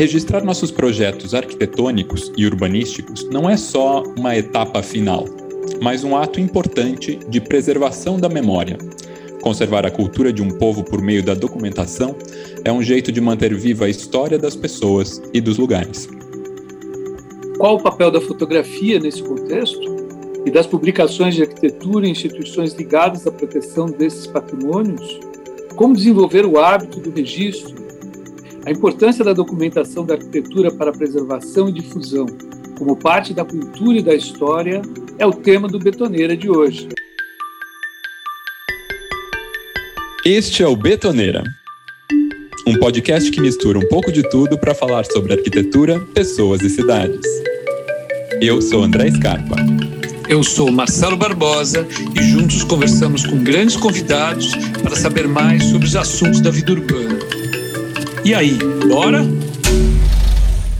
Registrar nossos projetos arquitetônicos e urbanísticos não é só uma etapa final, mas um ato importante de preservação da memória. Conservar a cultura de um povo por meio da documentação é um jeito de manter viva a história das pessoas e dos lugares. Qual o papel da fotografia nesse contexto? E das publicações de arquitetura em instituições ligadas à proteção desses patrimônios? Como desenvolver o hábito do registro a importância da documentação da arquitetura para a preservação e difusão, como parte da cultura e da história, é o tema do Betoneira de hoje. Este é o Betoneira, um podcast que mistura um pouco de tudo para falar sobre arquitetura, pessoas e cidades. Eu sou André Scarpa. Eu sou Marcelo Barbosa e juntos conversamos com grandes convidados para saber mais sobre os assuntos da vida urbana. E aí, bora?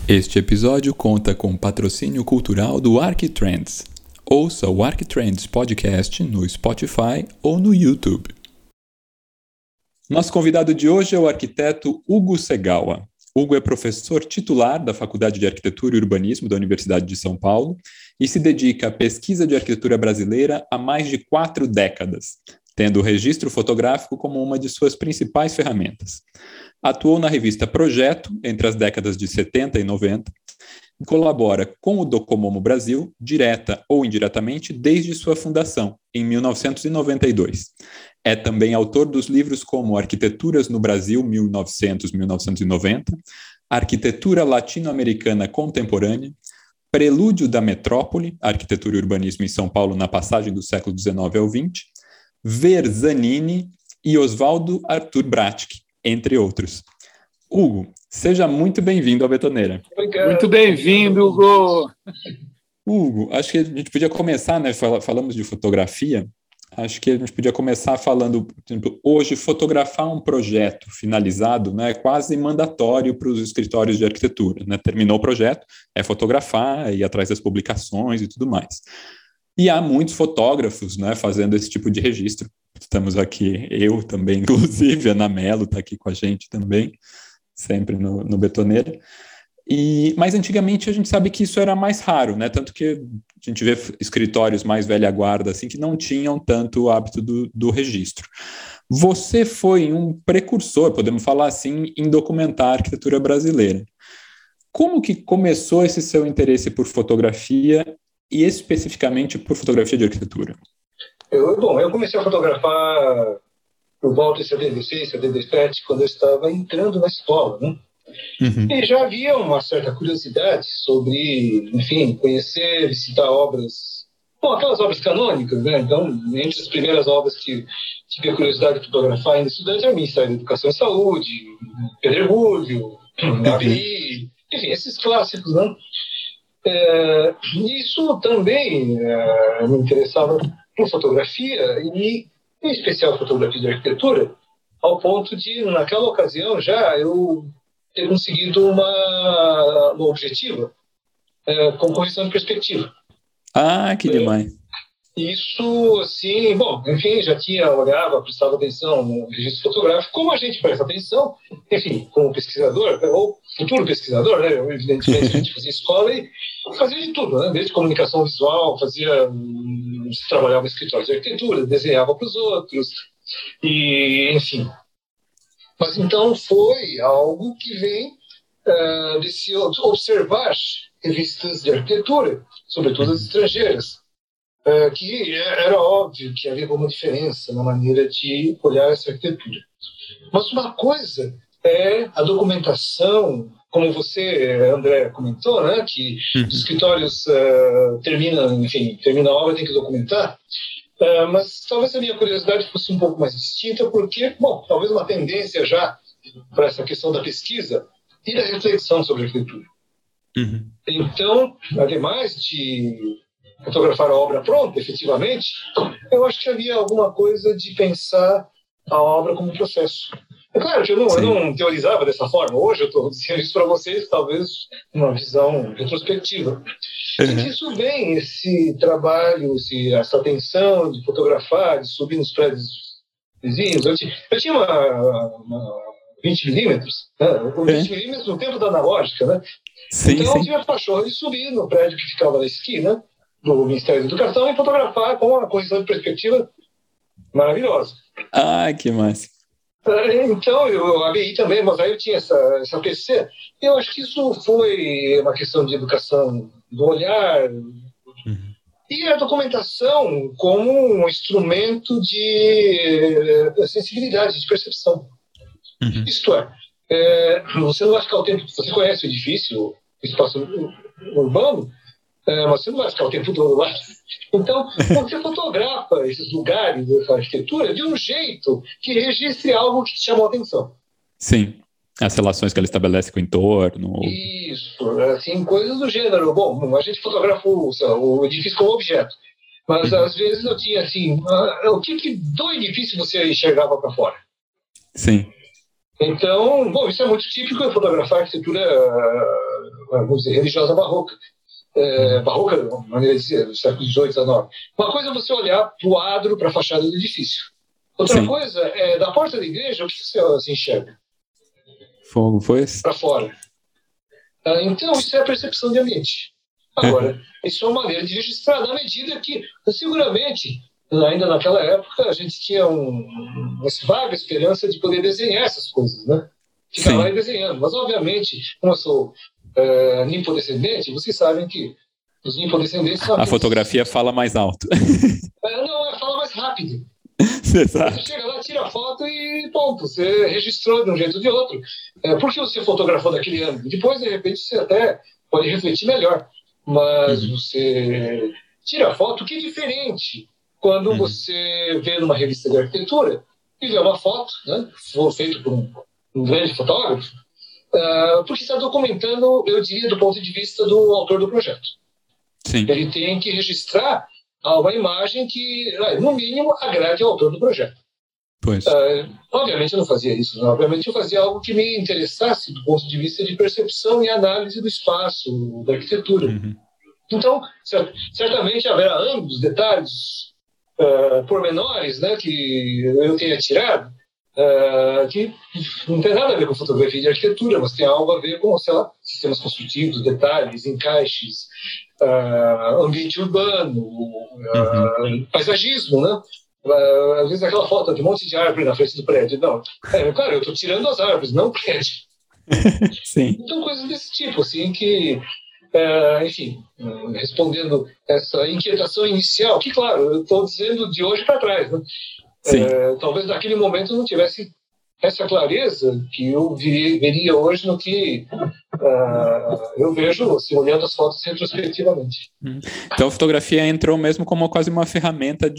Este episódio conta com patrocínio cultural do Arquitrends. Ouça o Arquitrends Podcast no Spotify ou no YouTube. Nosso convidado de hoje é o arquiteto Hugo Segawa. Hugo é professor titular da Faculdade de Arquitetura e Urbanismo da Universidade de São Paulo e se dedica à pesquisa de arquitetura brasileira há mais de quatro décadas, tendo o registro fotográfico como uma de suas principais ferramentas. Atuou na revista Projeto entre as décadas de 70 e 90 e colabora com o Docomomo Brasil, direta ou indiretamente, desde sua fundação, em 1992. É também autor dos livros como Arquiteturas no Brasil 1900-1990, Arquitetura Latino-Americana Contemporânea, Prelúdio da Metrópole, Arquitetura e Urbanismo em São Paulo na passagem do século XIX ao XX, Verzanini e Oswaldo Arthur Bratic, entre outros. Hugo, seja muito bem-vindo à Betoneira. Obrigado. Muito bem-vindo, Hugo. Hugo, acho que a gente podia começar, né? Falamos de fotografia. Acho que a gente podia começar falando, por exemplo, hoje fotografar um projeto finalizado né, é quase mandatório para os escritórios de arquitetura. Né? Terminou o projeto, é fotografar, ir atrás das publicações e tudo mais. E há muitos fotógrafos né, fazendo esse tipo de registro. Estamos aqui, eu também, inclusive, Ana Mello está aqui com a gente também, sempre no, no Betoneira. E, mas antigamente a gente sabe que isso era mais raro, né? Tanto que a gente vê escritórios mais velha guarda assim que não tinham tanto o hábito do, do registro. Você foi um precursor, podemos falar assim, em documentar a arquitetura brasileira. Como que começou esse seu interesse por fotografia e especificamente por fotografia de arquitetura? Eu, bom, eu comecei a fotografar por volta de 76, 77, quando eu estava entrando na escola, né? Uhum. E já havia uma certa curiosidade sobre, enfim, conhecer, visitar obras, bom, aquelas obras canônicas, né? Então, entre as primeiras obras que tive a curiosidade de fotografar ainda estudante é o Ministério da Educação e Saúde, Pedregulho, Gavi, enfim, esses clássicos, né? É, isso também é, me interessava por fotografia e, em especial, fotografia de arquitetura, ao ponto de, naquela ocasião, já eu ter conseguido uma, uma objetiva é, com correção de perspectiva. Ah, que demais. Isso, assim, bom, enfim, já tinha, olhava, prestava atenção no registro fotográfico, como a gente presta atenção, enfim, como pesquisador, ou futuro pesquisador, né, evidentemente a gente fazia escola e fazia de tudo, né, desde comunicação visual, fazia, trabalhava em escritório de arquitetura, desenhava para os outros, e, enfim. Mas então foi algo que vem uh, de se observar revistas de arquitetura, sobretudo as estrangeiras, é, que era óbvio que havia alguma diferença na maneira de olhar essa arquitetura. Mas uma coisa é a documentação, como você, André, comentou, né, que uhum. os escritórios uh, terminam, enfim, termina a obra, tem que documentar. Uh, mas talvez a minha curiosidade fosse um pouco mais distinta, porque, bom, talvez uma tendência já para essa questão da pesquisa e da reflexão sobre a arquitetura. Uhum. Então, ademais de fotografar a obra pronta, efetivamente, eu acho que havia alguma coisa de pensar a obra como processo. É claro que eu não, eu não teorizava dessa forma. Hoje eu estou dizendo isso para vocês, talvez uma visão retrospectiva. Uhum. isso vem, esse trabalho, esse, essa atenção de fotografar, de subir nos prédios vizinhos. Eu, tinha, eu tinha uma, uma 20 milímetros, né? com 20 é. milímetros no tempo da analógica, né? Sim, então sim. eu tinha cachorro de subir no prédio que ficava na esquina do Ministério da Educação e fotografar com uma correção de perspectiva maravilhosa. Ah, que massa. É, então, eu ABI também, mas aí eu tinha essa, essa PC. Eu acho que isso foi uma questão de educação do olhar. Uhum. E a documentação como um instrumento de eh, sensibilidade, de percepção. Uhum. Isto é, é, você não vai ficar o tempo. Você conhece o edifício, o espaço urbano, é, mas você não vai ficar o tempo todo lá. Então, você fotografa esses lugares, essa arquitetura, de um jeito que registre algo que te chamou a atenção. Sim. As relações que ela estabelece com o entorno. Isso, assim, coisas do gênero. Bom, a gente fotografa o, o edifício como objeto. Mas uhum. às vezes eu tinha assim, o que, que do edifício você enxergava para fora? Sim. Então, bom, isso é muito típico em fotografar arquitetura, uh, vamos dizer, religiosa barroca é, barroca, maneira de dizer, do século XVIII, XIX. Uma coisa é você olhar para o adro, para a fachada do edifício. Outra Sim. coisa é, da porta da igreja, o que você, se enxerga? Fogo, foi Para fora. Ah, então, isso é a percepção de ambiente. Agora, isso é uma maneira de registrar, na medida que, seguramente, ainda naquela época, a gente tinha um, uma vaga esperança de poder desenhar essas coisas, né? Ficar Sim. lá e desenhando. Mas, obviamente, como eu sou uh, ninfodescendente, vocês sabem que os ninfodescendentes são. A fotografia fala mais alto. É, não, é, fala mais rápido. Você, chega lá, tira a foto e ponto. Você registrou de um jeito ou de outro. É, por que você fotografou daquele ângulo? Depois, de repente, você até pode refletir melhor. Mas uhum. você tira a foto, que é diferente quando uhum. você vê numa revista de arquitetura e vê uma foto, né, feita por um, um grande fotógrafo, uh, porque está documentando, eu diria, do ponto de vista do autor do projeto. Sim. Ele tem que registrar uma imagem que, no mínimo, agrade ao autor do projeto. Pois. Uh, obviamente eu não fazia isso, né? obviamente eu fazia algo que me interessasse do ponto de vista de percepção e análise do espaço, da arquitetura. Uhum. Então, certamente haverá ambos detalhes uh, pormenores né, que eu tenha tirado, uh, que não tem nada a ver com fotografia de arquitetura, mas tem algo a ver com, sei lá, sistemas construtivos, detalhes, encaixes, uh, ambiente urbano, uh, uhum. paisagismo, né? às vezes aquela foto de um monte de árvore na frente do prédio. Não, é, cara, eu estou tirando as árvores, não o prédio. Sim. Então, coisas desse tipo, assim, que é, enfim, respondendo essa inquietação inicial, que, claro, eu estou dizendo de hoje para trás, né? É, talvez naquele momento não tivesse essa clareza que eu vi, veria hoje no que uh, eu vejo assim, olhando as fotos retrospectivamente. Hum. Então a fotografia entrou mesmo como quase uma ferramenta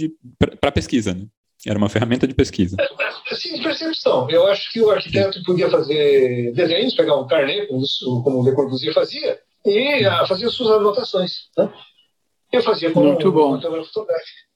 para pesquisa, né? Era uma ferramenta de pesquisa. É, sim, de percepção. Eu acho que o arquiteto podia fazer desenhos, pegar um carnê, como, como o Le Corbusier fazia, e uh, fazer suas anotações. Né? Eu fazia com Muito bom. uma câmera fotográfica.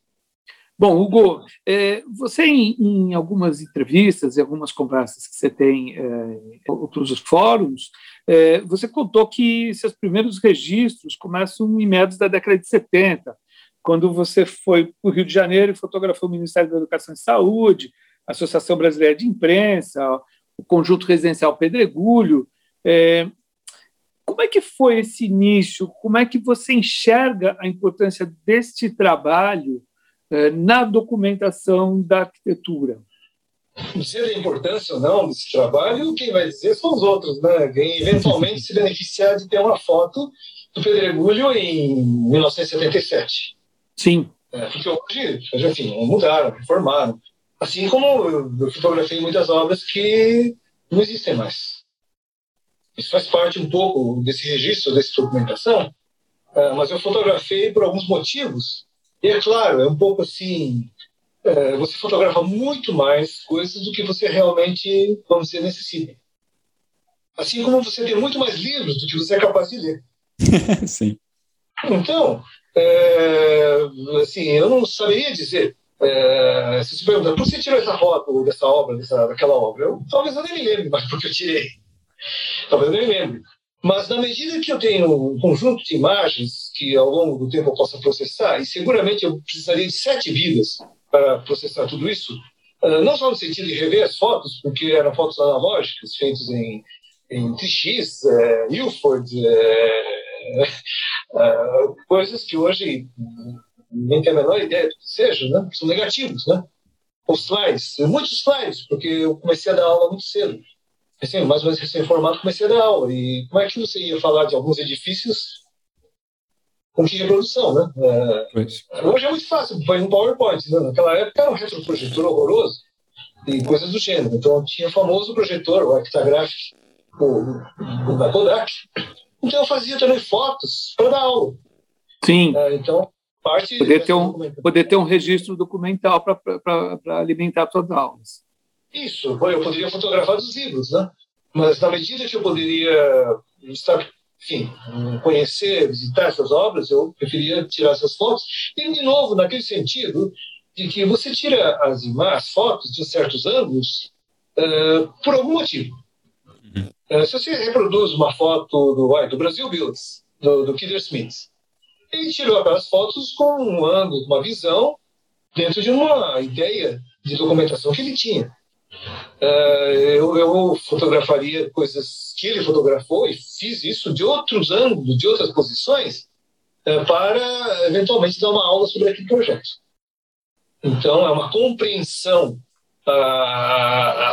Bom, Hugo, é, você em, em, algumas entrevistas e algumas conversas que você tem é, outros fóruns, é, você contou que seus primeiros registros começam em meados da década de 70, quando você foi para o Rio de Janeiro e fotografou o Ministério da Educação e Saúde, a Associação Brasileira de Imprensa, o Conjunto Residencial Pedregulho. É, como é que foi esse início? Como é que você enxerga a importância deste trabalho na documentação da arquitetura. Dizer a importância ou não desse trabalho, quem vai dizer são os outros, né? Quem eventualmente se beneficiar de ter uma foto do Pedregulho em 1977. Sim. É, porque hoje, enfim, mudaram, reformaram. Assim como eu fotografei muitas obras que não existem mais. Isso faz parte um pouco desse registro, dessa documentação, é, mas eu fotografei por alguns motivos e é claro, é um pouco assim, é, você fotografa muito mais coisas do que você realmente, vamos dizer, necessita. Assim como você tem muito mais livros do que você é capaz de ler. Sim. Então, é, assim, eu não saberia dizer. É, se você perguntar, por que você tirou essa foto dessa obra, dessa, daquela obra? Eu, talvez eu nem me lembre mais porque eu tirei. Talvez eu nem me lembre. Mas na medida que eu tenho um conjunto de imagens que ao longo do tempo eu possa processar, e seguramente eu precisaria de sete vidas para processar tudo isso, Uh, não só no sentido de rever as fotos, porque eram fotos analógicas, feitas em, em TX, uh, Ilford, uh, coisas que hoje nem tem a menor ideia do que seja, né? são negativos, né? Os slides, muitos slides, porque eu comecei a dar aula muito cedo. Assim, mais ou menos recém-formado, comecei a dar aula. E como é que você ia falar de alguns edifícios com que reprodução, né? É, hoje é muito fácil, põe um PowerPoint. Né? Naquela época era um retroprojetor horroroso e coisas do gênero. Então tinha o famoso projetor, o Actagraphic, o, o da Kodak. Então eu fazia também fotos para dar aula. Sim. É, então parte poder ter um poder ter um registro documental para alimentar suas aulas. Isso, eu poderia fotografar os livros, né? Mas na medida que eu poderia estar, enfim, conhecer, visitar essas obras, eu preferia tirar essas fotos. E de novo naquele sentido de que você tira as imagens, as fotos de certos ângulos uh, por algum motivo. Uhum. Uh, se você reproduz uma foto do, do Brasil Builds, do, do Killer Smith, ele tirou aquelas fotos com um ângulo, uma visão, dentro de uma ideia de documentação que ele tinha. Uh, eu, eu, fotografaria coisas que ele fotografou e fiz isso de outros ângulos, de outras posições, uh, para eventualmente dar uma aula sobre aquele projeto. Então, é uma compreensão,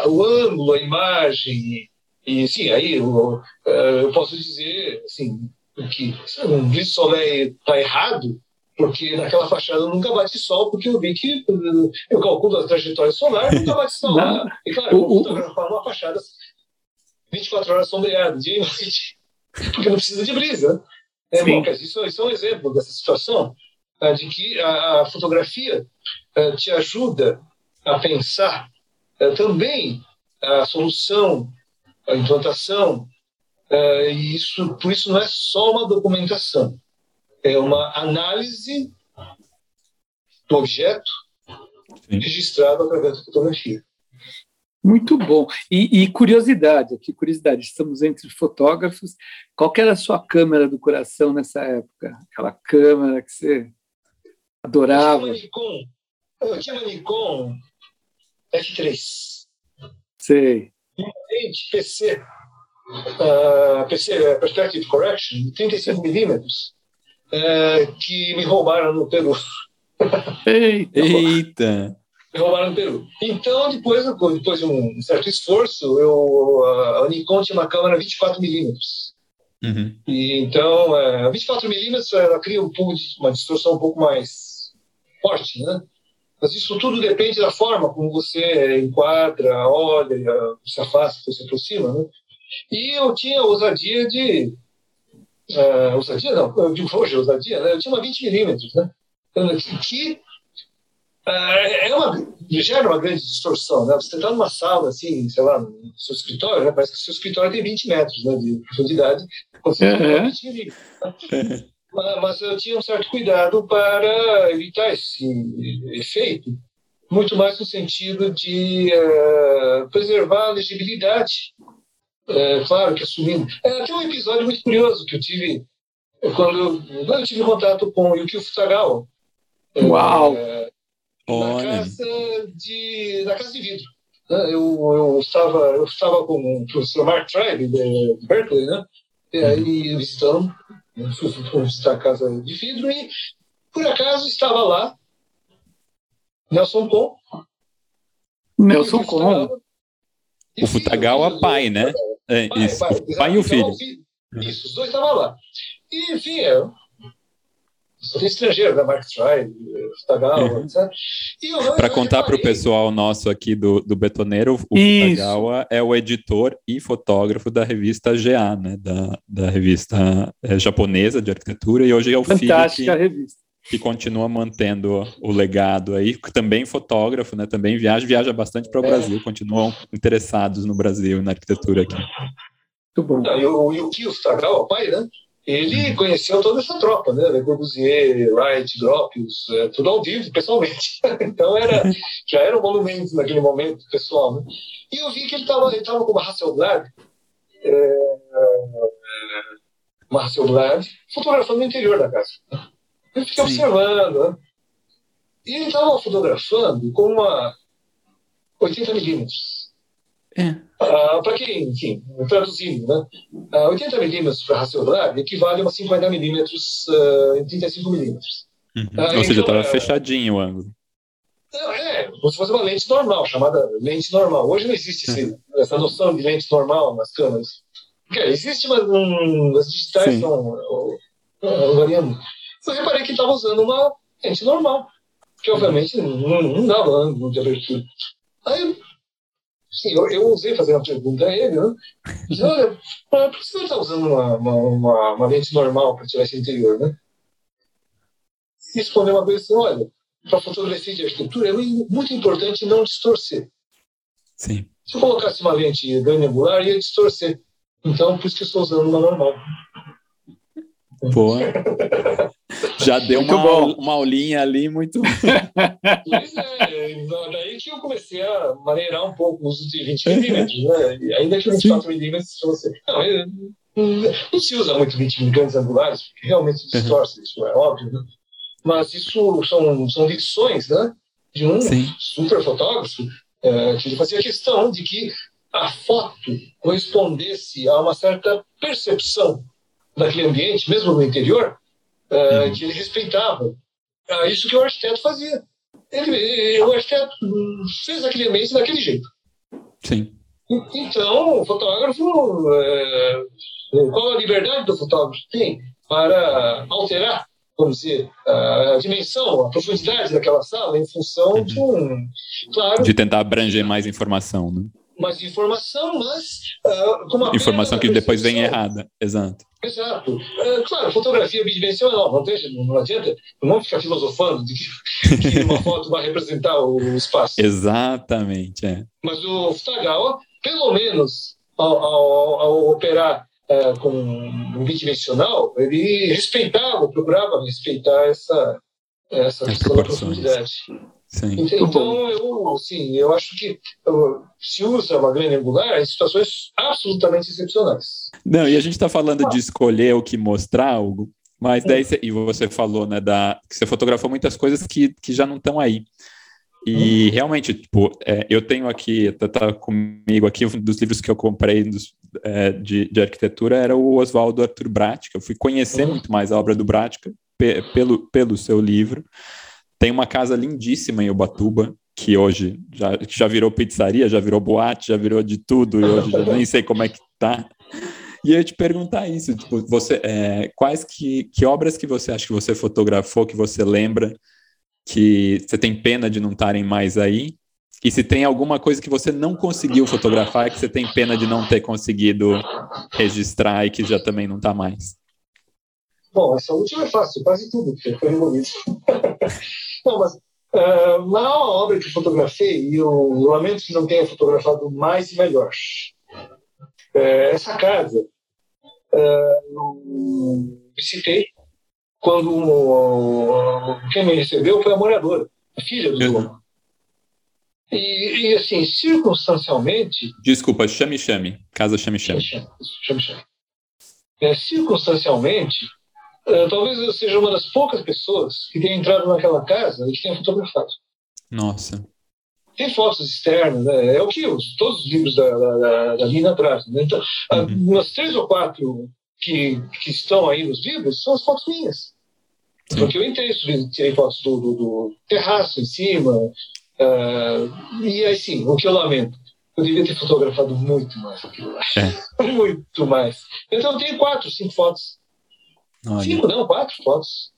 o ângulo, a imagem, e sim, aí eu, eu posso dizer assim, que um Brice Soleil está errado, porque naquela fachada nunca bate sol, porque eu vi que eu calculo a trajetória solar nunca bate sol. E claro, eu vou fotografar uma fachada 24 horas sombreada, dia e noite, porque não precisa de brisa. É, bom, isso, isso, é um exemplo dessa situação, é, de que a, fotografia é, te ajuda a pensar é, também a solução, a implantação e isso, por isso não é só uma documentação, é uma análise do objeto Sim. registrado através da fotografia. Muito bom. E, e, curiosidade, aqui curiosidade, estamos entre fotógrafos. Qual era a sua câmera do coração nessa época? Aquela câmera que você adorava? Eu tinha uma Nikon, eu tinha uma Nikon F3. Sei. E PC uh, Perspective Correction, de 35mm, uh, que me roubaram no Peru. Eita! Me roubaram no Peru. Então, depois, depois de um certo esforço, eu, a Nikon tinha uma câmera 24mm. Uhum. E, então, a 24mm ela cria um pouco de, uma distorção um pouco mais forte, né? Mas isso tudo depende da forma como você enquadra, olha, se afasta, se aproxima, né? E eu tinha ousadia de. Uh, ousadia não, eu digo hoje ousadia, né? eu tinha uma 20 milímetros, né? Que uh, é uma, gera uma grande distorção, né? Você está numa sala, assim, sei lá, no seu escritório, né? Parece que o seu escritório tem 20 metros né, de profundidade, você uhum. 20 milímetros. Né? mas eu tinha um certo cuidado para evitar esse efeito, muito mais no sentido de uh, preservar a legibilidade é, claro que assumindo. É, tem um episódio muito curioso que eu tive quando, quando eu tive contato com o Yukio Futagawa. É, Uau! É, na, casa de, na casa de vidro. Né? Eu, eu, estava, eu estava com o professor Mark Tribe, de Berkeley, né? e aí visitando, fui, fui visitar a casa de vidro e, por acaso, estava lá Nelson Com. Nelson Com. O Futagawa pai, né? É, pai, isso, pai, o pai e o filho. Isso, os dois estavam lá. E, enfim, é, só tem estrangeiro, né? Mark Stride, Futagawa, uhum. etc. Para contar para o pessoal nosso aqui do, do Betoneiro, o Isso. Futagawa é o editor e fotógrafo da revista GA, né? Da, da revista é, japonesa de arquitetura, e hoje é o Fantástica filho que, revista. Que continua mantendo o legado aí, também fotógrafo, né? Também viaja, viaja bastante para o é. Brasil, continuam interessados no Brasil e na arquitetura aqui. Muito bom. E o Yukio Futagawa, pai, né? ele uhum. conheceu toda essa tropa, né? Le Corbusier, Wright, Gropius, é, tudo ao vivo, pessoalmente. então era, já era um monumento naquele momento, pessoal. Né? E eu vi que ele estava ele tava com uma Hasselblad, é, uma Hasselblad, fotografando o interior da casa. Eu fiquei Sim. observando, né? E ele estava fotografando com uma 80 milímetros. É. Uh, para quem, enfim, traduzindo, né? Uh, 80 milímetros para racelular equivale a 50 milímetros uh, em 35 milímetros. Uhum. Uh, Ou seja, estava então, fechadinho o ângulo. É, como se fosse uma lente normal, chamada lente normal. Hoje não existe esse, essa noção de lente normal nas câmeras. Existe, mas um, as digitais estão variando. Eu reparei que estava usando uma lente normal, que obviamente não, não dava ângulo de abertura. Aí Sim, eu, eu ousei fazer uma pergunta a ele, né? Disse, olha, por que você não está usando uma, uma, uma, uma, lente normal para tirar esse interior, né? E respondeu uma coisa assim, olha, para fotografia de arquitetura é muito importante não distorcer. Sim. Se eu colocasse uma lente grande angular, ia distorcer. Então, por isso que eu estou usando uma normal. Boa. Já deu uma, uma aulinha ali muito. Pois é, daí que eu comecei a maneirar um pouco o uso de 20 milímetros, né? Ainda que 24 milímetros, você. Não, eu, não se usa muito 20 milímetros angulares, porque realmente distorce, uhum. isso é óbvio, né? Mas isso são, são lições, né? De um Sim. super fotógrafo é, que fazia questão de que a foto correspondesse a uma certa percepção daquele ambiente, mesmo no interior, uhum. que ele respeitava. Uh, isso que o arquiteto fazia. Ele, o arquiteto fez aquele ambiente daquele jeito. Sim. Então, o fotógrafo, uh, qual a liberdade do fotógrafo tem para alterar, vamos dizer, a dimensão, a profundidade daquela sala em função uhum. de um, claro, de tentar abranger mais informação, né? Mais informação, mas uh, informação que depois vem errada, exato. Exato. Uh, claro, fotografia bidimensional, não, tem, não adianta, não vamos ficar filosofando de que, que uma foto vai representar o espaço. Exatamente, é. Mas o Futagawa, pelo menos ao, ao, ao operar uh, com um bidimensional, ele respeitava, procurava respeitar essa, essa questão da profundidade. Sim. Então, eu, assim, eu acho que se usa uma grande angular em situações absolutamente excepcionais. Não, e a gente está falando de escolher o que mostrar, Hugo, mas daí, cê, e você falou, né, da, que você fotografou muitas coisas que, que já não estão aí. E hum. realmente, tipo, é, eu tenho aqui, tá, tá, comigo aqui, um dos livros que eu comprei dos, é, de, de arquitetura era o Oswaldo Arthur Bratica. Eu fui conhecer hum. muito mais a obra do Bratica pe, pelo, pelo seu livro. Tem uma casa lindíssima em Ubatuba, que hoje já, já virou pizzaria, já virou boate, já virou de tudo, e hoje já nem sei como é que tá. E eu ia te perguntar isso, tipo, você, é, quais que, que obras que você acha que você fotografou, que você lembra, que você tem pena de não estarem mais aí? E se tem alguma coisa que você não conseguiu fotografar, que você tem pena de não ter conseguido registrar e que já também não está mais? Bom, essa última é fácil, quase tudo que foi bonito. Não, mas uh, na obra que fotografei, e eu lamento que não tenha fotografado mais e melhor, uh, essa casa uh, eu visitei quando uh, quem me recebeu foi a moradora, a filha do uhum. dono. E, e, assim, circunstancialmente. Desculpa, chame-chame. Casa chame-chame. Chame-chame. É, circunstancialmente, Uh, talvez eu seja uma das poucas pessoas que tenha entrado naquela casa e que tenha fotografado. Nossa. Tem fotos externas, né? é o que os, todos os livros da, da, da Nina trazem. Né? Então, uhum. umas três ou quatro que, que estão aí nos livros são as fotos minhas. Sim. Porque eu entrei, tirei fotos do, do, do terraço em cima. Uh, e aí sim, o que eu lamento. Eu devia ter fotografado muito mais aquilo lá. É. muito mais. Então eu tenho quatro, cinco fotos Olha. Cinco, não, quatro fotos.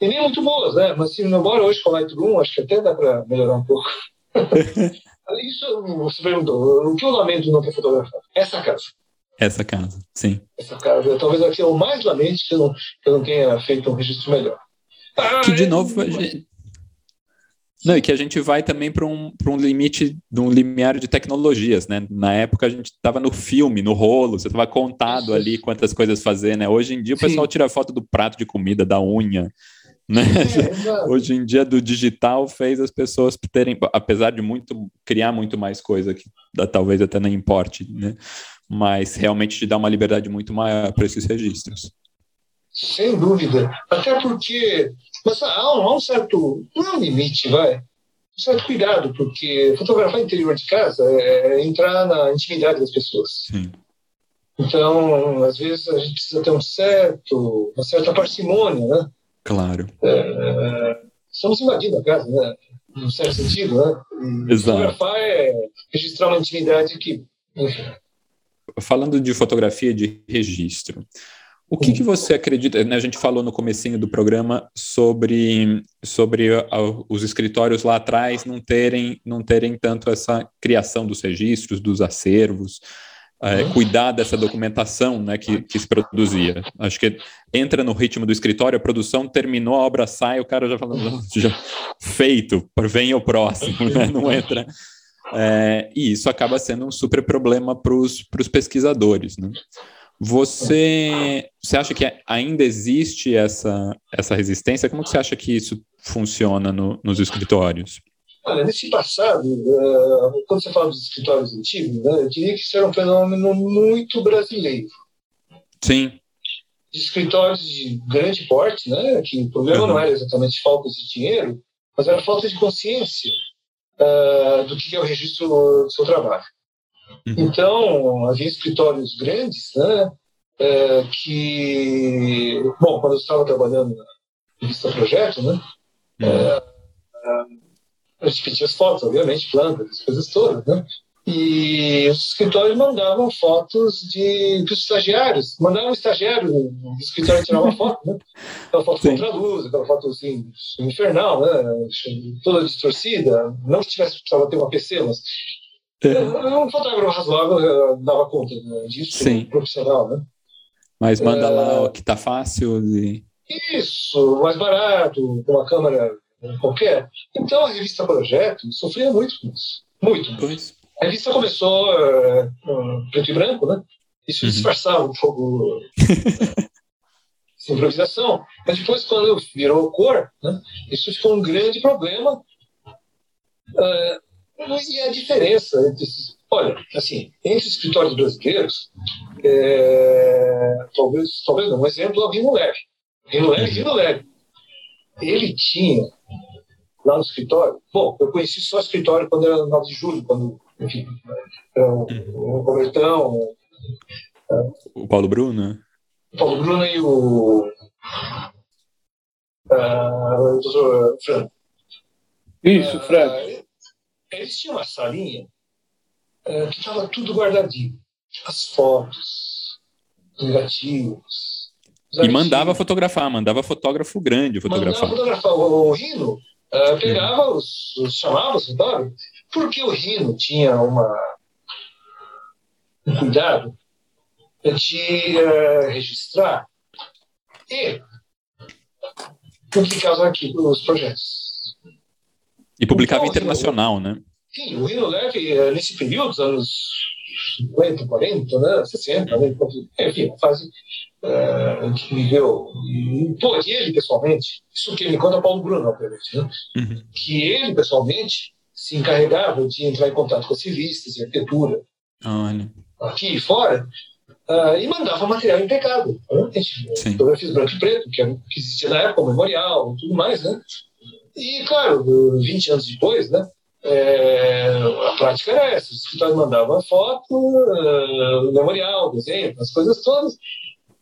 E nem muito boas, né? Mas se embora hoje com Lightroom, acho que até dá para melhorar um pouco. Isso você perguntou, o que eu lamento de não ter fotografado? Essa casa. Essa casa, sim. Essa casa, talvez aqui eu mais lamente que eu não, que eu não tenha feito um registro melhor. Ah, que de novo, a gente, não, e que a gente vai também para um, um limite, de um limiar de tecnologias, né? Na época a gente estava no filme, no rolo, você estava contado ali quantas coisas fazer, né? Hoje em dia o Sim. pessoal tira foto do prato de comida, da unha, né? É, Hoje em dia do digital fez as pessoas terem, apesar de muito criar muito mais coisa que talvez até não importe, né? Mas realmente te dá uma liberdade muito maior para esses registros. Sem dúvida. Até porque mas há um, há um certo. Não é um limite, vai. certo cuidado, porque fotografar interior de casa é entrar na intimidade das pessoas. Sim. Então, às vezes a gente precisa ter um certo, uma certa parcimônia, né? Claro. É, estamos invadindo a casa, né? Num certo sentido, né? E Exato. Fotografar é registrar uma intimidade que, enfim, Falando de fotografia de registro, o que, que você acredita? Né, a gente falou no comecinho do programa sobre, sobre a, os escritórios lá atrás não terem, não terem tanto essa criação dos registros, dos acervos, é, cuidar dessa documentação né, que, que se produzia. Acho que entra no ritmo do escritório, a produção terminou, a obra sai, o cara já falando, já feito, vem o próximo, né, não entra. É, e isso acaba sendo um super problema para os pesquisadores. Né? Você, você acha que ainda existe essa, essa resistência? Como que você acha que isso funciona no, nos escritórios? Olha, nesse passado, uh, quando você fala dos escritórios antigos, né, eu diria que isso era um fenômeno muito brasileiro. Sim. De escritórios de grande porte, né, que o problema uhum. não era exatamente falta de dinheiro, mas era falta de consciência uh, do que é o registro do seu trabalho. Uhum. Então, havia escritórios grandes, né, uh, que, bom, quando eu estava trabalhando na revista Projeto, né, uhum. a gente pedia as fotos, obviamente, plantas, as coisas todas, né, e os escritórios mandavam fotos de para os estagiários, mandavam um estagiário do escritório tirar uma foto, né? Aquela foto Sim. contra a luz, aquela foto assim, infernal, né? Toda distorcida. Não que tivesse precisava ter uma PC, mas é. um fotógrafo razoável dava conta né, disso, Sim. profissional, né? Mas manda é... lá o que tá fácil e... Isso, mais barato, com uma câmera qualquer. Então a revista Projeto sofria muito com isso. Muito. Pois. A revista começou uh, preto e branco, né? Isso uhum. disfarçava um pouco improvisação. Mas depois, quando virou cor, né, isso ficou um grande problema. Uh, e a diferença entre esses, olha, assim, entre os escritórios brasileiros, é, talvez, talvez não, um exemplo é o Rino Leve. Rino Leve, Rino Leve. Ele tinha lá no escritório, bom, eu conheci só o escritório quando era 9 de julho, quando enfim, então, o Robertão. O Paulo Bruno? O Paulo Bruno e o. Uh, o doutor Fran. Isso, Fran. Uh, eles tinham uma salinha uh, que estava tudo guardadinho. As fotos, negativos. E mandava fotografar, mandava fotógrafo grande fotografar. Mandava fotografar. O, o Rino uh, pegava uhum. os, os, chamava os fotógrafos porque o Rino tinha uma, um cuidado de uh, registrar e publicar arquivos, os projetos. E publicava então, internacional, né? Sim, o Rino Leve, eh, nesse período, dos anos 50, 40, né, 60, né, enfim, a fase uh, que viveu. E ele, pessoalmente, isso que me conta Paulo Bruno, obviamente, né, uhum. que ele, pessoalmente, se encarregava de entrar em contato com as revistas e arquitetura Olha. aqui e fora uh, e mandava material impecável. Né? Fotografias branco e preto, que, existia na época, o memorial e tudo mais. Né? E, claro, 20 anos depois, né, é, a prática era essa: os escritórios mandavam foto, uh, memorial, desenho, as coisas todas,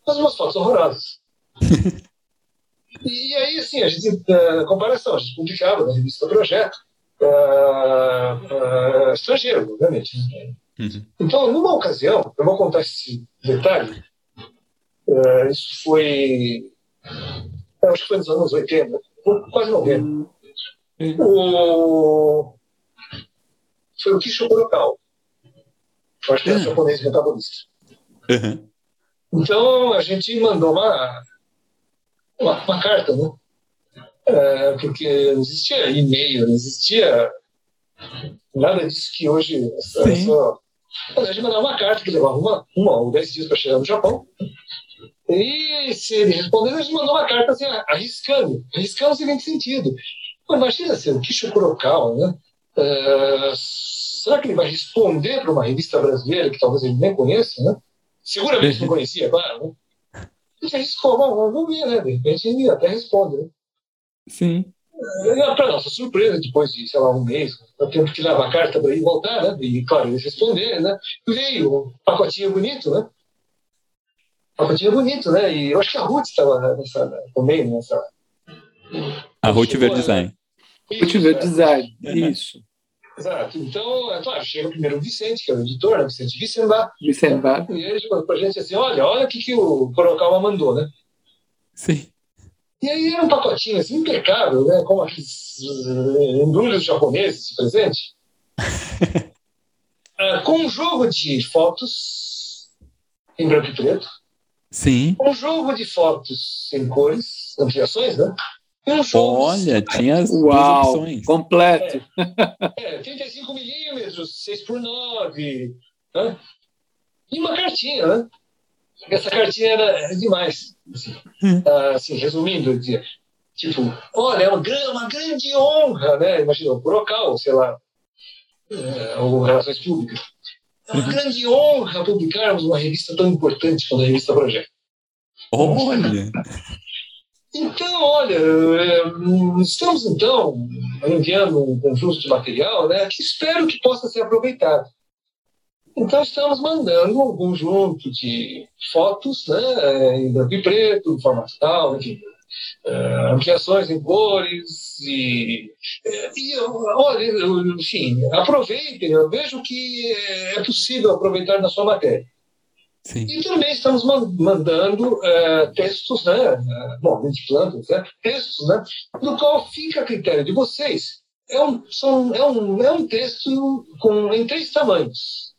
mas umas fotos horrorosas. e aí, assim, a gente, uh, comparação, a gente publicava na revista Projeto uh, uh, estrangeiro, obviamente. Uhum. Então, numa ocasião, eu vou contar esse detalhe, isso foi, acho que foi nos anos 80, quase 90. Uhum. O, foi o Kisho Kurokawa. Eu acho que era uhum. japonês metabolista. Uhum. Então, a gente mandou uma, uma, uma carta, né? É, porque não existia e-mail, não existia nada disso que hoje é só. A gente mandava uma carta que levava uma, uma ou dez dias para chegar no Japão. E se ele respondesse, a gente mandou uma carta assim, arriscando, arriscando no seguinte sentido. Pô, imagina se o Kisho Kurokawa, né? Uh, será que ele vai responder para uma revista brasileira que talvez ele nem conheça, né? Seguramente não conhecia, claro, né? Gente arriscou, vamos ver, né? De repente ele até responde, né? Sim. Para nossa surpresa, depois de, sei lá, um mês, eu tenho que levar a carta para ir voltar, né? E, claro, eles responderem, né? Veio um pacotinho bonito, né? Pacotinho bonito, né? E eu acho que a Ruth estava nessa, também nessa. A Ruth Ver Design. Ruth Ver Design, isso. Exato. Então, é claro, chega primeiro o Vicente, que é o editor, né? Vicente Vicembar. Vicembar. E ele chegou para a gente assim: olha, olha o que, que o Corocawa mandou, né? Sim. E aí era um pacotinho assim, impecável, né? Como aqueles embrulhos japoneses, esse presente. uh, com um jogo de fotos em branco e preto. Sim. Um jogo de fotos em cores, ampliações, né? Um jogo Olha, tinha as Uau, opções. Completo. É, é 35 milímetros, 6 por 9 né? E uma cartinha, né? Essa cartinha era, era demais. Assim, hum. uh, assim, resumindo, eu dizia, tipo, olha, é uma, uma grande honra, né? Imagina, o Brocal, sei lá, é, ou Relações Públicas. É uma grande honra publicarmos uma revista tão importante quanto a revista Projeto. Olha! Então, olha, é, estamos então enviando um conjunto de material né, que espero que possa ser aproveitado. Então, estamos mandando um conjunto de fotos né, em branco e preto, em formato tal, enfim, uh, ampliações em cores. E, e olha, enfim, aproveitem, eu vejo que é possível aproveitar na sua matéria. Sim. E também estamos mandando uh, textos, né, bom, de plantas, né, textos, né, no qual fica a critério de vocês. É um, são, é um, é um texto com, em três tamanhos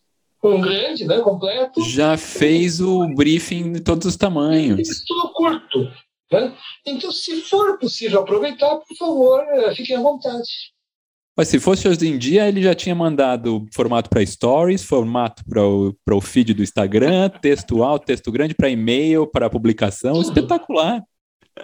um grande, né, completo. Já fez o briefing de todos os tamanhos. Tudo curto. Né? Então, se for possível aproveitar, por favor, eh, fiquem à vontade. Mas se fosse hoje em dia, ele já tinha mandado formato para stories, formato para o, o feed do Instagram, texto alto, texto grande para e-mail, para publicação. Tudo. Espetacular.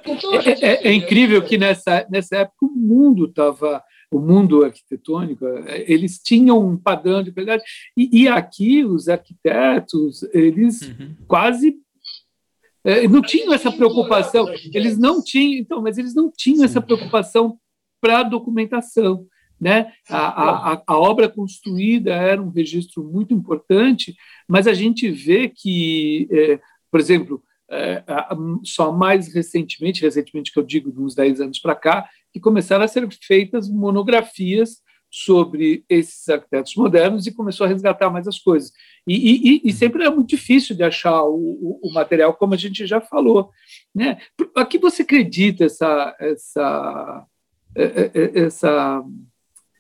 Então, é, é, é, incrível que nessa, nessa época o mundo estava o mundo arquitetônico, eles tinham um padrão de qualidade. E, e aqui os arquitetos, eles uhum. quase é, não tinham essa preocupação. Eles não tinham, então, mas eles não tinham essa preocupação para a documentação. Né? A, a, a, obra construída era um registro muito importante, mas a gente vê que, é, por exemplo, é, só mais recentemente, recentemente que eu digo, de uns 10 anos para cá, que começaram a ser feitas monografias sobre esses arquitetos modernos e começou a resgatar mais as coisas. E, e, e uhum. sempre é muito difícil de achar o, o, o, material, como a gente já falou. Né? A que você acredita essa, essa, é, é, é, essa,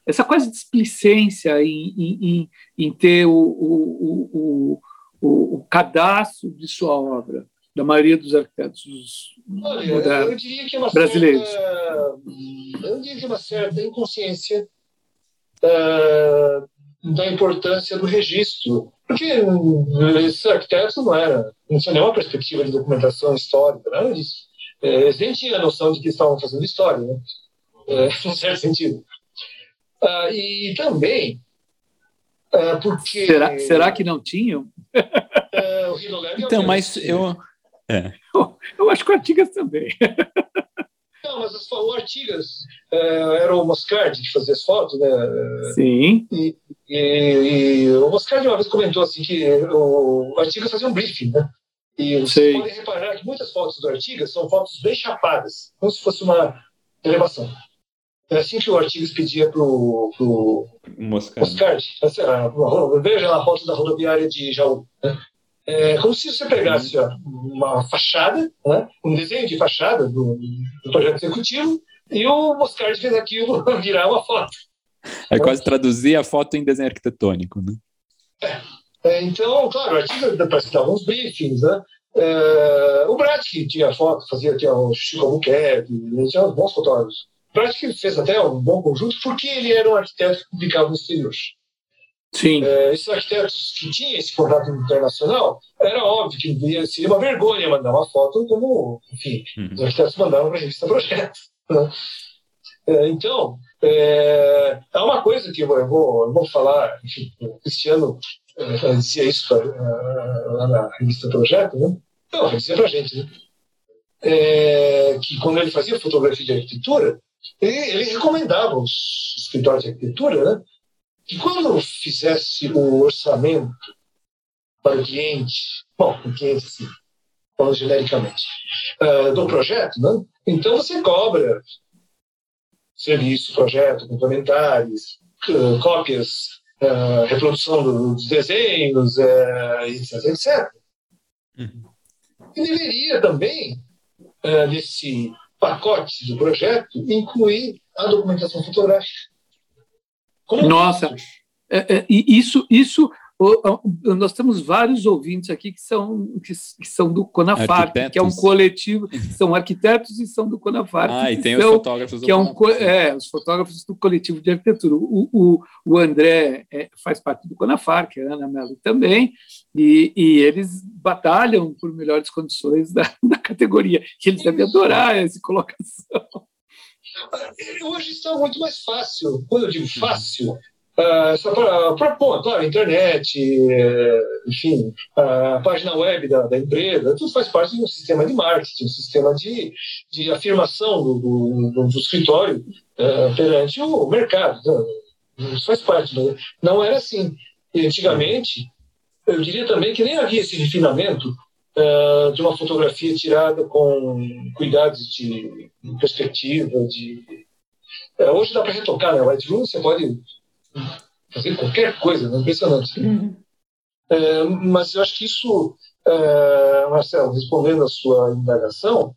essa quase displicência em, em, em ter o, o, o, o cadastro de sua obra? da maioria dos arquitetos Olha, modernos, é brasileiros. Certa, eu diria que é uma certa inconsciência uh, da importância do registro, porque esses arquitetos não era, não tinha nenhuma perspectiva de documentação histórica, nada disso. É, eles nem tinham a noção de que estavam fazendo história, né? É, em certo sentido. Uh, e também uh, porque... Será, será que não tinham? então, mas eu é. Eu, eu acho que o Artigas também. Não, mas o Artigas é, era o Moscardi que fazia as fotos, né? Sim. E, e, e o Moscardi uma vez comentou assim que o Artigas fazia um briefing, né? E vocês podem reparar que muitas fotos do Artigas são fotos bem chapadas, como se fosse uma elevação. É assim que o Artigas pedia para o Moscardi. Moscardi. Veja a foto da rodoviária de Jaú. Né? É como se você pegasse ó, uma fachada, né, um desenho de fachada do, do projeto executivo, e o Moscardi fez aquilo virar uma foto. É quase traduzir a foto em desenho arquitetônico, né? É. É, então, claro, o artigo apresentava uns briefings, né? É, o Bratic tinha foto, fazia tinha o Chico Albuquerque, ele tinha uns bons fotógrafos. O Bratic fez até um bom conjunto porque ele era um arquiteto que publicava no exterior. Sim. É, esses arquitetos que tinham esse contato internacional, era óbvio que seria uma vergonha mandar uma foto como, enfim, uhum. os arquitetos mandaram para a revista Projeto. Né? É, então, é, é, uma coisa que eu vou, eu vou falar, enfim, o Cristiano é, dizia isso pra, é, lá na revista Projeto, né? Não, dizia para a gente, né? É, que quando ele fazia fotografia de arquitetura, ele, ele recomendava aos escritórios de arquitetura né, que quando fizesse o orçamento para o cliente, bom, o cliente assim, falando genericamente, uh, do projeto, né, então você cobra serviço, projeto, complementares, uh, cópias, uh, reprodução dos desenhos, uh, etc, etc. Uhum. E deveria também, nesse pacote do projeto, incluir a documentação fotográfica. Como Nossa, é, é, isso, isso nós temos vários ouvintes aqui que são, que, que são do Conafar, que é um coletivo, são arquitetos e são do Conafar. Ah, e tem são, os fotógrafos do que é um, É, os fotógrafos do coletivo de arquitetura. O, o, o André é, faz parte do Conafar, que é a Ana Mello também, e, e eles batalham por melhores condições da, da categoria. E eles devem adorar essa colocação. Hoje está muito mais fácil. Quando eu digo fácil, Uh, só para, bom, claro, internet, uh, enfim, a página web da, da, empresa, tudo faz parte de um sistema de marketing, um sistema de, de afirmação do, do, do, escritório uh, perante o mercado. Isso faz parte. Né? Não era assim. E, antigamente, eu diria também que nem havia esse refinamento uh, de uma fotografia tirada com cuidados de perspectiva, de hoje dá para retocar, né? Lightroom você pode fazer qualquer coisa, né? impressionante. Uhum. É, mas eu acho que isso, é, Marcelo, respondendo à sua indagação,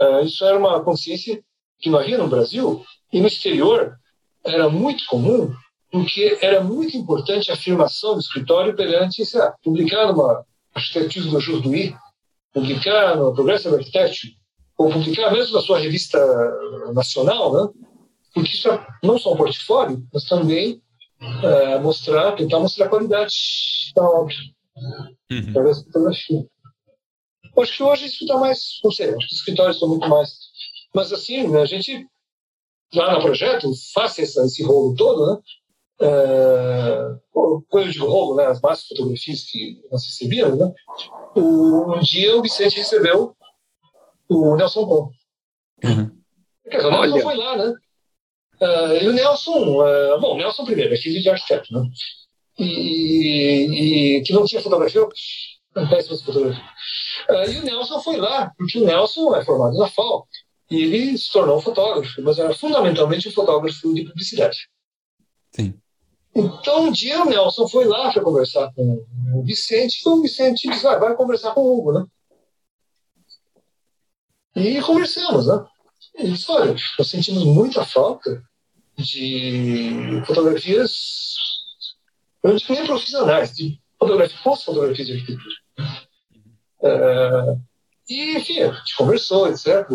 é, isso era uma consciência que não havia no Brasil e no exterior era muito comum, porque era muito importante a afirmação do escritório perante, sei lá, publicar numa Architecture do Jourdain, publicar no Progressive Architecture, ou publicar mesmo na sua revista nacional, né? Porque isso é não só um portfólio, mas também é, mostrar, tentar mostrar a qualidade da obra, uhum. através da fotografia. Acho que hoje isso está mais, não sei, acho que os escritórios estão muito mais. Mas assim, né, a gente, lá no projeto, faz essa, esse rolo todo, né? É, coisa de rolo, né? As massas de fotografias que nós recebíamos, né? Um dia o Vicente recebeu o Nelson Bom. Uhum. Quer dizer, o Nelson Olha. foi lá, né? Uh, e o Nelson, uh, bom, o Nelson primeiro é filho de arquiteto, né? E, e que não tinha fotografia, péssimas fotografias. Uh, e o Nelson foi lá, porque o Nelson é formado na FAO, e ele se tornou um fotógrafo, mas era fundamentalmente um fotógrafo de publicidade. Sim. Então, um dia o Nelson foi lá para conversar com o Vicente, e o Vicente disse, ah, vai conversar com o Hugo, né? E conversamos, né? Ele disse, olha, nós sentimos muita falta de fotografias, eu digo nem profissionais, de fotografia, fotografias de arquitetura. Uh, e, enfim, a gente conversou, etc.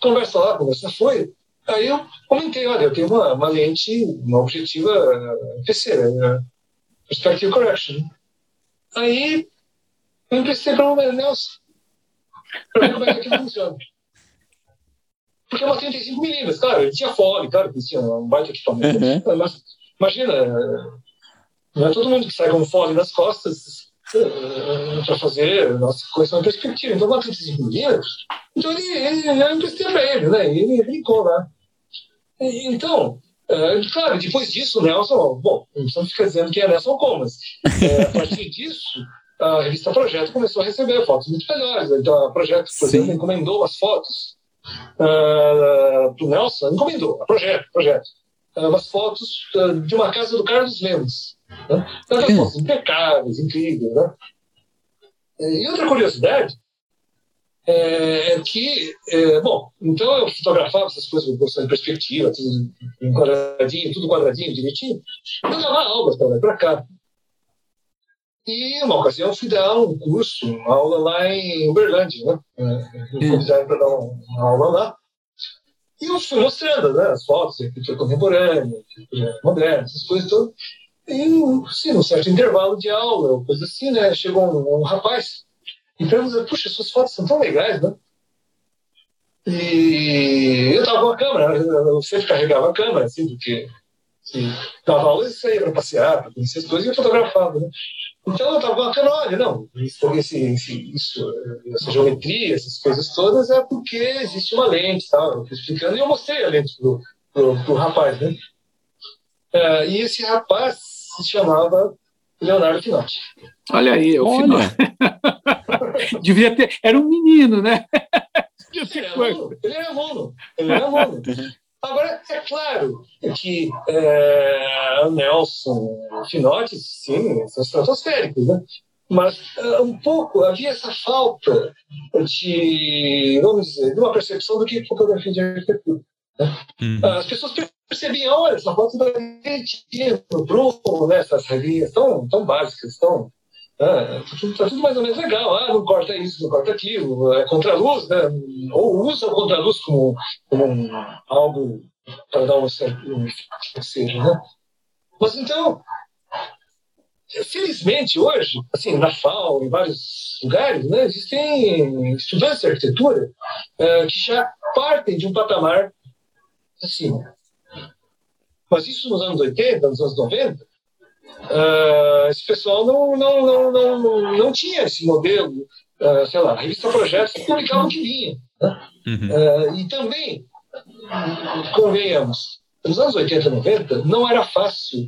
Conversa lá, conversa foi. Aí eu comentei, olha, eu tenho uma, uma lente, uma objetiva PC, né? Perspective Correction. Aí eu emprestei para o Nelson, para ver como é que funciona porque é uma 35 milímetros, claro, ele tinha fome, claro, ele tinha um baita equipamento. Uhum. Mas, imagina, não é todo mundo que sai com fome nas costas uh, eh, para fazer nossa coisa na perspectiva. Então, uma 35 milímetros, então ele, ele, eu emprestei para ele, né? Ele brincou lá. E, então, uh, claro, depois disso, o Nelson, bom, não fica dizendo que é Nelson Comas. Uh, a partir disso, a revista Projeto começou a receber fotos muito melhores. Então, a Projeto, por Sim. exemplo, encomendou as fotos uh, do Nelson, encomendou, projeto, projeto, uh, umas fotos uh, de uma casa do Carlos Lemos. Né? Então, fotos impecáveis, incríveis. Né? E outra curiosidade é, é que, é, bom, então eu fotografava essas coisas em perspectiva, tudo em quadradinho, tudo quadradinho, direitinho. Eu dava aulas para lá para cá. E, uma ocasião, eu fui dar um curso, uma aula lá em Uberlândia, né? Convidaram para dar uma aula lá. E eu fui mostrando né, as fotos, arquitetura contemporânea, arquitetura moderna, essas coisas todas. E, assim, num certo intervalo de aula, coisa assim, né? Chegou um, um rapaz e perguntou, puxa, suas fotos são tão legais, né? E eu estava com a câmera, eu sempre carregava a câmera, assim, porque Sim. Dava aula e saía para passear, para conhecer as coisas e fotografava. Né? Então eu estava bacana, olha, não, isso, esse, esse, isso, essa geometria, essas coisas todas é porque existe uma lente, tal. Eu explicando e eu mostrei a lente pro, pro, pro rapaz, né? Uh, e esse rapaz se chamava Leonardo Finotti. Olha aí, o Finotti. Devia ter. Era um menino, né? Ele era aluno. Ele era aluno. Ele era aluno. Agora, é claro que é, Nelson, Finotti, sim, são estratosféricos, né? Mas uh, um pouco havia essa falta de, vamos dizer, de uma percepção do que é fotografia de arquitetura. Né? Uhum. As pessoas percebiam, olha, essa foto da gente no Bruno, né, essas regrinhas tão, tão básicas, tão ah, tá, tudo, tá tudo mais ou menos legal. Ah, não corta isso, não corta aquilo. É contra-luz, né? Ou usa o contra-luz como, como um, algo para dar um certo um, seja, né? Mas então, felizmente hoje, assim, na FAO, em vários lugares, né, existem estudantes de arquitetura uh, que já partem de um patamar assim. Mas isso nos anos 80, nos anos 90, uh, esse pessoal não, não, não, não, não tinha esse modelo, uh, sei lá, a revista Projetos publicava o que vinha. Né? Uhum. Uh, e também, convenhamos, nos anos 80 e 90, não era fácil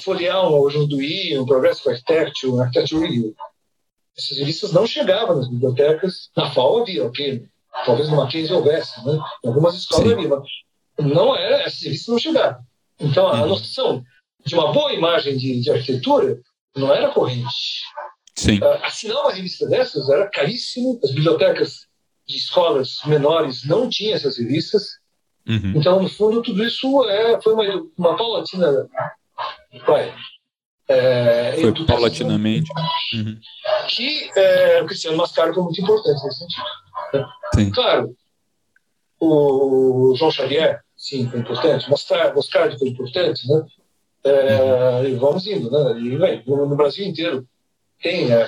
folhear um Ojunduí, um Progressive Architecture, um Architecture Review. Essas revistas não chegavam nas bibliotecas, na FAO havia, ok, talvez no Mackenzie houvesse, né? em algumas escolas havia, mas não era, essa revista não chegava. Então, a uhum. noção de uma boa imagem de, de arquitetura não era corrente. Sim. Uh, assinar uma revista dessas era caríssimo, as bibliotecas de escolas menores não tinham essas revistas. Uhum. Então, no fundo, tudo isso é, foi uma, uma paulatina. Vai, é, foi paulatinamente. Uhum. Que é, o Cristiano Mascaro foi muito importante nesse sentido. Né? Claro, o João Xavier, sim, foi importante. Mostrar, Moscardi foi importante, né? É, e vamos indo, né? E, bem, no, no, Brasil inteiro tem o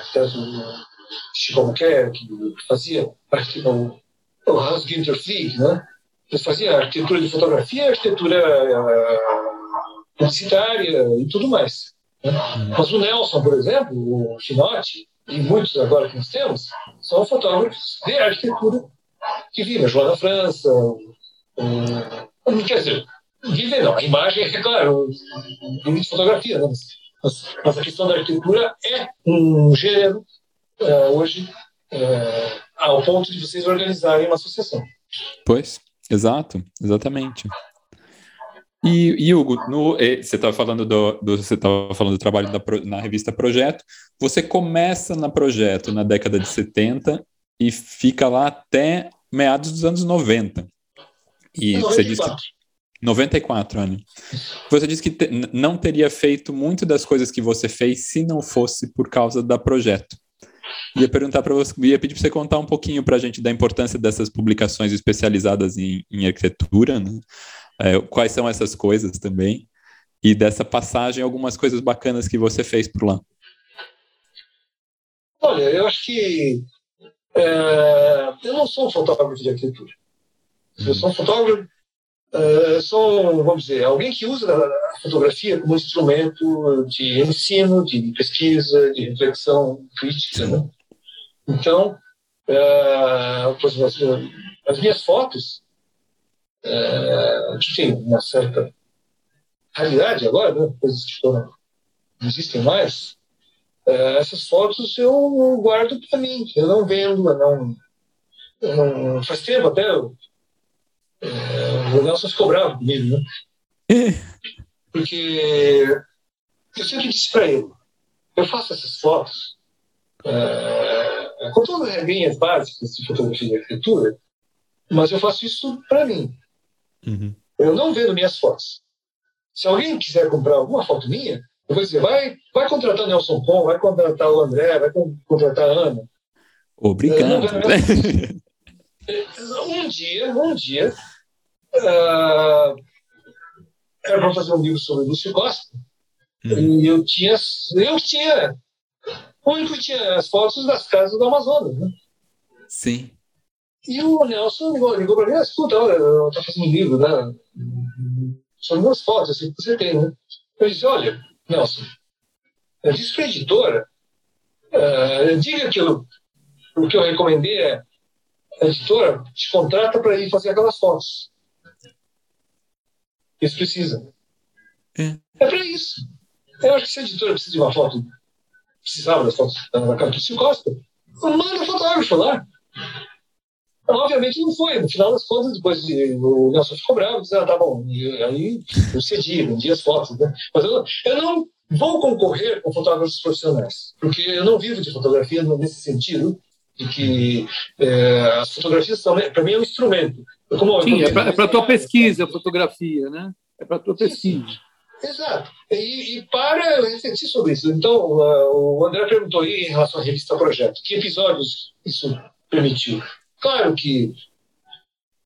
Chico Albuquerque, que fazia o, o Hans Günther Flieg, né? Ele fazia arquitetura de fotografia, arquitetura uh, publicitária e tudo mais. Né? Mas o Nelson, por exemplo, o Chinotti, e muitos agora que nós temos, são fotógrafos de arquitetura que vivem, João da França, um, quer dizer, vivem não, a imagem é claro, de fotografia, né? mas, mas, a questão da arquitetura é um gênero uh, hoje uh, ao ponto de vocês organizarem uma associação. Pois, exato, exatamente. E, e Hugo, no, eh, você estava falando do, do, você falando do trabalho da, na revista Projeto. Você começa na Projeto na década de 70 e fica lá até meados dos anos 90. E 94. você disse que 94 anos. Você disse que te, não teria feito muito das coisas que você fez se não fosse por causa da projeto. Ia perguntar para você, ia pedir para você contar um pouquinho para a gente da importância dessas publicações especializadas em, em arquitetura, né? é, quais são essas coisas também e dessa passagem, algumas coisas bacanas que você fez por lá. Olha, eu acho que é, eu não sou um fotógrafo de arquitetura. Eu sou um fotógrafo, é, sou, vamos dizer, alguém que usa a fotografia como instrumento de ensino, de pesquisa, de reflexão crítica. Né? Então, é, as, as minhas fotos, é, que tem uma certa realidade agora, né? coisas que foram, não existem mais, é, essas fotos eu guardo para mim, eu não vendo, eu não, eu não faz tempo até eu, é, o Nelson ficou bravo comigo, né? Porque eu sempre disse para ele, eu faço essas fotos é, com todas as regrinhas básicas de fotografia e arquitetura, mas eu faço isso para mim. Uhum. Eu não vendo minhas fotos. Se alguém quiser comprar alguma foto minha, eu vou dizer, vai, vai contratar Nelson Pom, vai contratar o André, vai contratar a Ana. Obrigado. um dia, um dia, uh, era para fazer um livro sobre Lúcio Costa, hum. e eu tinha, eu tinha, o único tinha as fotos das casas do Amazonas, né? Sim. E o Nelson ligou, ligou para mim, escuta, olha, eu estou fazendo um livro, né? São duas fotos assim, que você tem, né? Eu disse, olha, Nelson, eu disse para a editora, uh, diga que eu, o que eu recomendei é a editora te contrata para ir fazer aquelas fotos. Eles precisam. É, é para isso. Eu acho que se a editora precisa de uma foto, precisava das fotos da Cartucho Costa, manda fotógrafo lá. Obviamente não foi. No final das contas, depois o Nelson ficou bravo, disse, ah, tá bom. E aí eu cedi, vendi as fotos. Né? Mas eu, eu não vou concorrer com fotógrafos profissionais, porque eu não vivo de fotografia nesse sentido, de que é, as fotografias são, para mim, é um instrumento. Como, Sim, é para a tua pesquisa, a fotografia, né? É para a tua pesquisa. Exato. E, e, para refletir sobre isso. Então, uh, o André perguntou aí em relação à revista Projeto, que episódios isso permitiu? Claro que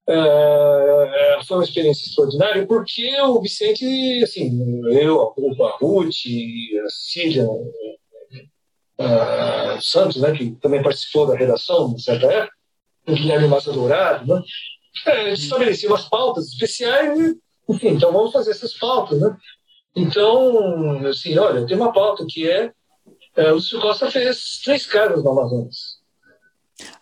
uh, foi uma experiência extraordinária, porque o Vicente, assim, eu, a Ruth, a Cília uh, Santos, né, que também participou da redação, de certa época, o Guilherme Massa Dourado, né, é, estabeleciam umas pautas especiais, e, enfim, então vamos fazer essas pautas, né? Então, assim, olha, tem uma pauta que é, é o Lúcio Costa fez três casas no Amazonas.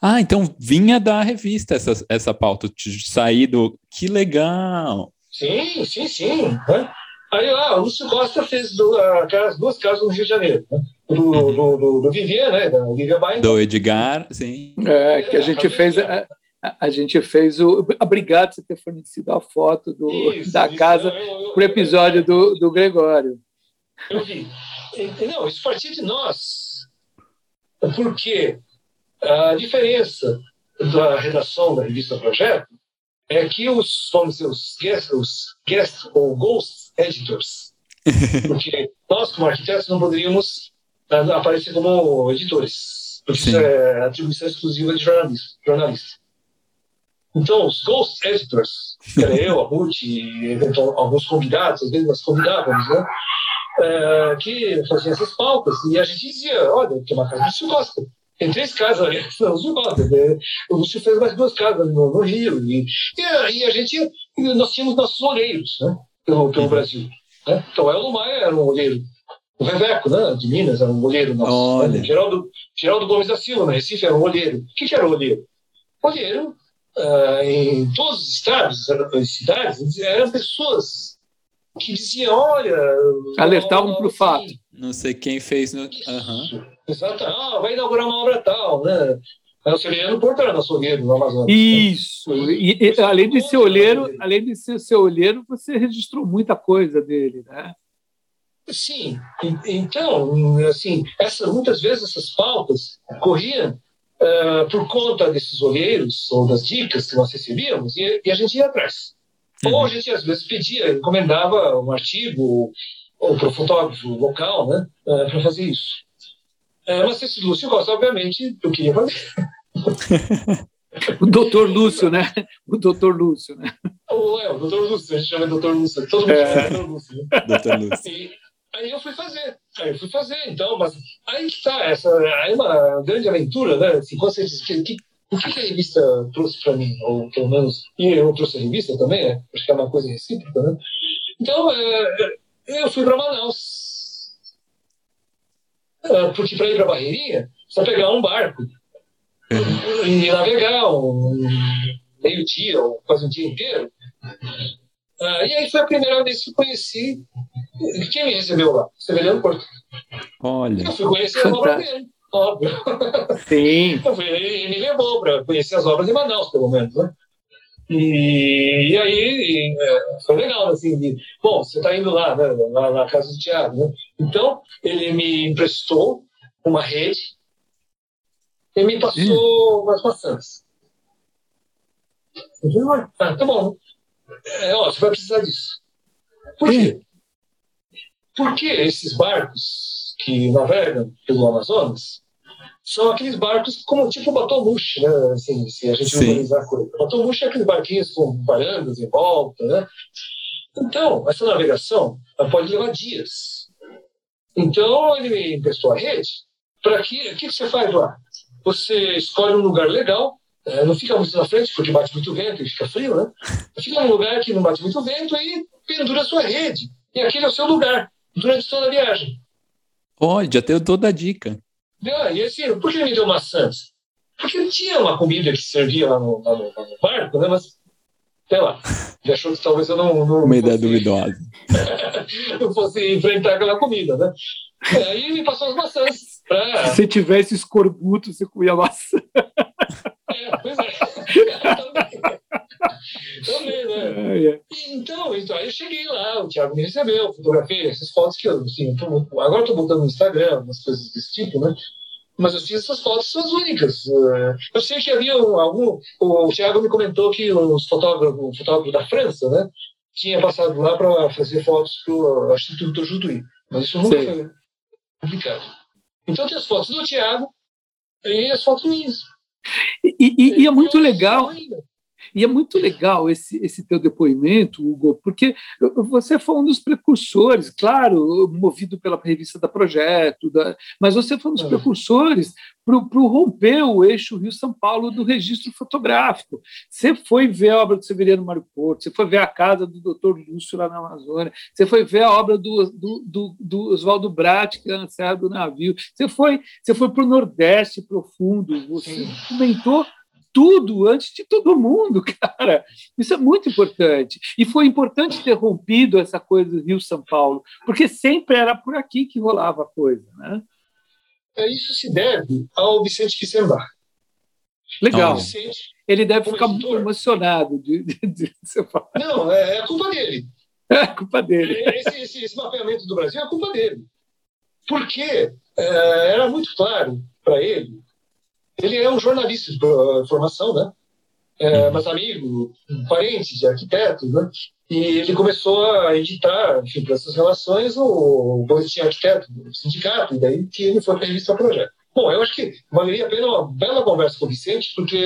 Ah, então vinha da revista essa, essa pauta, de sair do. Que legal! Sim, sim, sim. Né? Aí lá, o Lúcio Costa fez do, aquelas duas casas no Rio de Janeiro. Né? Do, uhum. do, do, do Vivier, né? Da Vivier Bain. Do Edgar, sim. É, que a gente fez. A, a gente fez o. Obrigado por ter fornecido a foto do, isso, da isso, casa para o episódio do, do Gregório. Eu vi. Não, isso partiu de nós. Porque a diferença da redação da revista Projeto é que os, vamos dizer, os guest, os guest ou ghost editors, porque nós, como arquitetos, não poderíamos aparecer como editores, porque Sim. isso é atribuição exclusiva de jornalista. jornalista. Então, os ghost editors, que era eu, a Ruth, e alguns convidados, às vezes nós convidávamos, né? É, que faziam essas pautas, e a gente dizia: olha, tem uma casa de Costa tem três casas ali, são os né? O Lúcio fez mais duas casas no, no Rio. E, e, a gente, nós tínhamos nossos olheiros né? pelo, pelo uhum. Brasil. Né? Então, o Maia era um olheiro. O Reveco, né, de Minas, era um olheiro nosso. Né? Geraldo, Geraldo Gomes da Silva, na Recife, era um olheiro. O que, que era o olheiro? Olheiro, uh, em todos os estados, as cidades, eram pessoas que diziam, olha... Alertavam para o fato. Não sei quem fez. No... Uhum. Exato. Ah, vai inaugurar uma obra tal, né? É o Celiano Portão, nosso olheiro no Amazonas. Isso. E, e, além de ser olheiro, além de ser seu olheiro, você registrou muita coisa dele, né? Sim. Então, assim, essa, muitas vezes essas pautas corriam uh, por conta desses olheiros ou das dicas que nós recebíamos e, e a gente ia atrás. Uhum. Ou a gente às vezes pedia, encomendava um artigo ou para o fotógrafo local, né, uh, para fazer isso. É, mas esse Lúcio Costa, obviamente, eu queria fazer. o doutor Lúcio, né? O doutor Lúcio, né? O, é, o doutor Lúcio, a gente chama de doutor Lúcio. Todo mundo é. chama doutor Lúcio. Né? doutor Lúcio. E, aí eu fui fazer. Aí eu fui fazer, então, mas aí que tá, essa é uma grande aventura, né? Assim, quando você diz que, que, o que a revista trouxe para mim, ou pelo menos, e eu trouxe a revista também, né? Acho que é uma coisa recíproca, né? Então, é, eu fui para Manaus ah, porque para ir para a Barreirinha, só pegar um barco e navegar um meio dia ou quase um dia inteiro. Uh, e aí foi a primeira vez que conheci quem me recebeu lá, Severino Porto. Olha. Eu fui conhecer a obra dele, óbvio. Sim. Fui, ele me levou para conhecer as obras de Manaus, pelo menos, né? E, e aí e, é, foi legal, assim, de, bom, você está indo lá, né, lá na casa do Tiago, né? Então, ele me emprestou uma rede e me passou umas maçãs. Eu falei, ah, tá bom. É, ó, você vai precisar disso. Por quê? Porque esses barcos que navegam pelo Amazonas, são aqueles barcos como tipo batomushi, né? Assim, se a gente organizar a coisa. Batomushi é aqueles barquinhos com varandas em volta, né? Então, essa navegação pode levar dias. Então, ele me emprestou a rede. Para que, o que você faz lá? Você escolhe um lugar legal, é, não fica muito na frente, porque bate muito vento e fica frio, né? Fica num lugar que não bate muito vento e pendura a sua rede. E aquele é o seu lugar, durante toda a viagem. Olha, já tenho toda a dica. Ah, e assim, por que me deu maçãs? Porque tinha uma comida que servia lá no, lá no, lá no barco, né? Mas, sei lá, ele achou que talvez eu não. não uma ideia duvidosa. não fosse enfrentar aquela comida, né? E aí me passou as maçãs. Pra... Se você tivesse escorbuto, você comia maçã. É, pois é. Também, né? É, é. Então, então, aí eu cheguei lá, o Thiago me recebeu, fotografei essas fotos que eu, assim, tô, agora estou botando no Instagram, umas coisas desse tipo, né? Mas eu fiz essas fotos, são as únicas. É, eu sei que havia algum. O Thiago me comentou que os fotógrafos, o fotógrafo da França, né, tinha passado lá para fazer fotos para o Instituto Jutuí. Mas isso nunca foi publicado. Então tem as fotos do Thiago e as fotos minhas. E, e, e é muito legal. E é muito legal esse, esse teu depoimento, Hugo, porque você foi um dos precursores, claro, movido pela revista da Projeto, da, mas você foi um dos é. precursores para o romper o eixo Rio-São Paulo do registro fotográfico. Você foi ver a obra do Severiano Mário Porto, você foi ver a casa do Dr. Lúcio lá na Amazônia, você foi ver a obra do, do, do, do Oswaldo Brat, que é a Serra do Navio, você foi, você foi para o Nordeste profundo, você comentou tudo antes de todo mundo, cara. Isso é muito importante. E foi importante ter rompido essa coisa do Rio-São Paulo, porque sempre era por aqui que rolava a coisa, né? É, isso se deve ao Vicente Kissenbach. Legal. Vicente, Ele deve ficar muito emocionado de, de, de, você falar. Não, é, é culpa dele. É culpa dele. É, esse, esse, esse, mapeamento do Brasil é culpa dele. Porque é, era muito claro para ele ele é um jornalista de formação, né? É, mas amigo, parente de arquiteto, né? E ele começou a editar, enfim, para essas relações, o Boletim Arquiteto, o sindicato, e daí que ele foi para a revista Projeto. Bom, eu acho que valeria a pena uma bela conversa com o Vicente, porque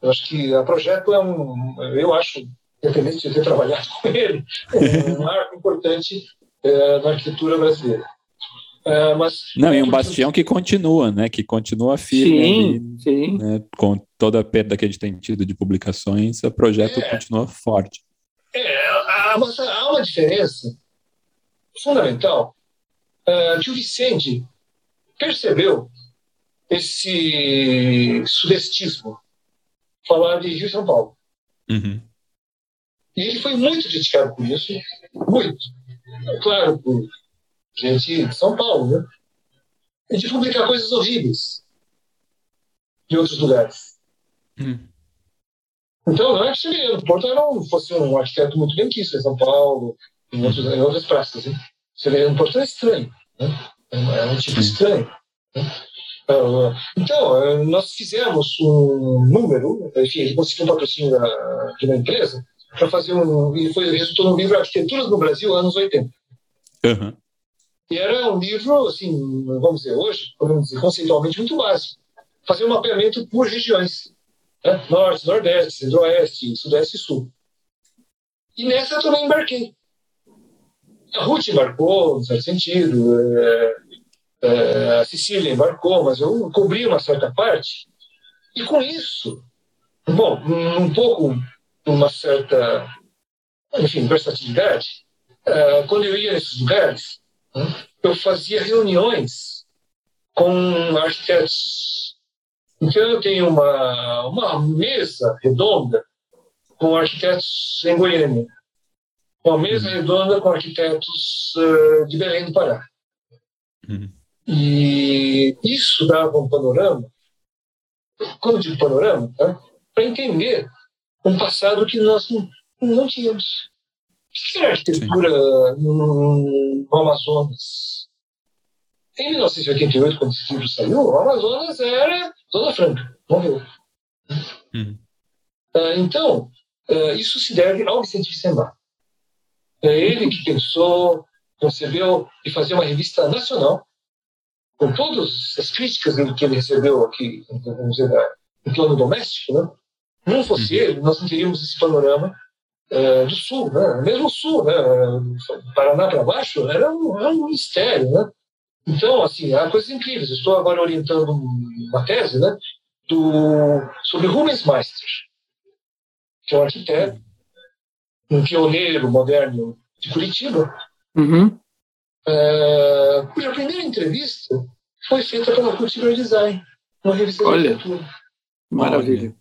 eu acho que a Projeto é um, eu acho, independente de ter trabalhado com ele, é um marco importante é, na arquitetura brasileira. É, mas, Não, e um bastião que continua, né? Que continua firme. Sim, ali, sim. Né, com toda a perda que a gente tem tido de publicações, o projeto é, continua forte. É, há, há uma diferença fundamental uh, que o Vicente percebeu esse sudestismo falar de Rio e São Paulo. Uhum. E ele foi muito criticado por isso, muito. Claro, por gente de São Paulo, né? A gente publica coisas horríveis de outros lugares. Hum. Então, não é que Severiano Porto não fosse um arquiteto muito bem quisto em São Paulo, em, outros, em outras praças. Hein? Severiano Porto é estranho. Né? É, é um tipo estranho. Né? Uh, então, uh, nós fizemos um número, enfim, ele conseguiu um patrocínio da, de uma empresa para fazer um. E foi, resultou no livro Arquiteturas no Brasil, anos 80. Uhum. E era um livro, assim, vamos dizer, hoje, podemos dizer, conceitualmente muito básico. Fazer um mapeamento por regiões. Né? Norte, Nordeste, Centro-Oeste, Sudeste e Sul. E nessa eu também embarquei. A Ruth embarcou, no certo sentido, é, é, a Cecília embarcou, mas eu cobri uma certa parte. E com isso, bom, um pouco, uma certa, enfim, versatilidade, é, quando eu ia nesses lugares, eu fazia reuniões com arquitetos. Então, eu tenho uma, uma mesa redonda com arquitetos em Goiânia, uma mesa uhum. redonda com arquitetos uh, de Belém do Pará. Uhum. E isso dava um panorama, quando digo panorama, tá? para entender um passado que nós não, não tínhamos. O que era arquitetura no, no Amazonas? Em 1988, quando esse livro saiu, o Amazonas era Zona Franca, morreu. Uhum. Uh, então, uh, isso se deve ao Vicente Vicembar. É ele que pensou, concebeu de fazer uma revista nacional, com todas as críticas que ele recebeu aqui, vamos dizer, no plano doméstico, né? Não fosse uhum. ele, nós não teríamos esse panorama é, do Sul, né? mesmo o Sul, né? Paraná para baixo, era um, era um mistério. Né? Então, assim, há coisas incríveis. estou agora orientando uma tese, né? do, sobre Rubens Meister, que é um arquiteto, um pioneiro moderno de Curitiba, Uhum. é, cuja primeira entrevista foi feita pela Cultivar Design, uma revista Olha. de arquitetura. Maravilha.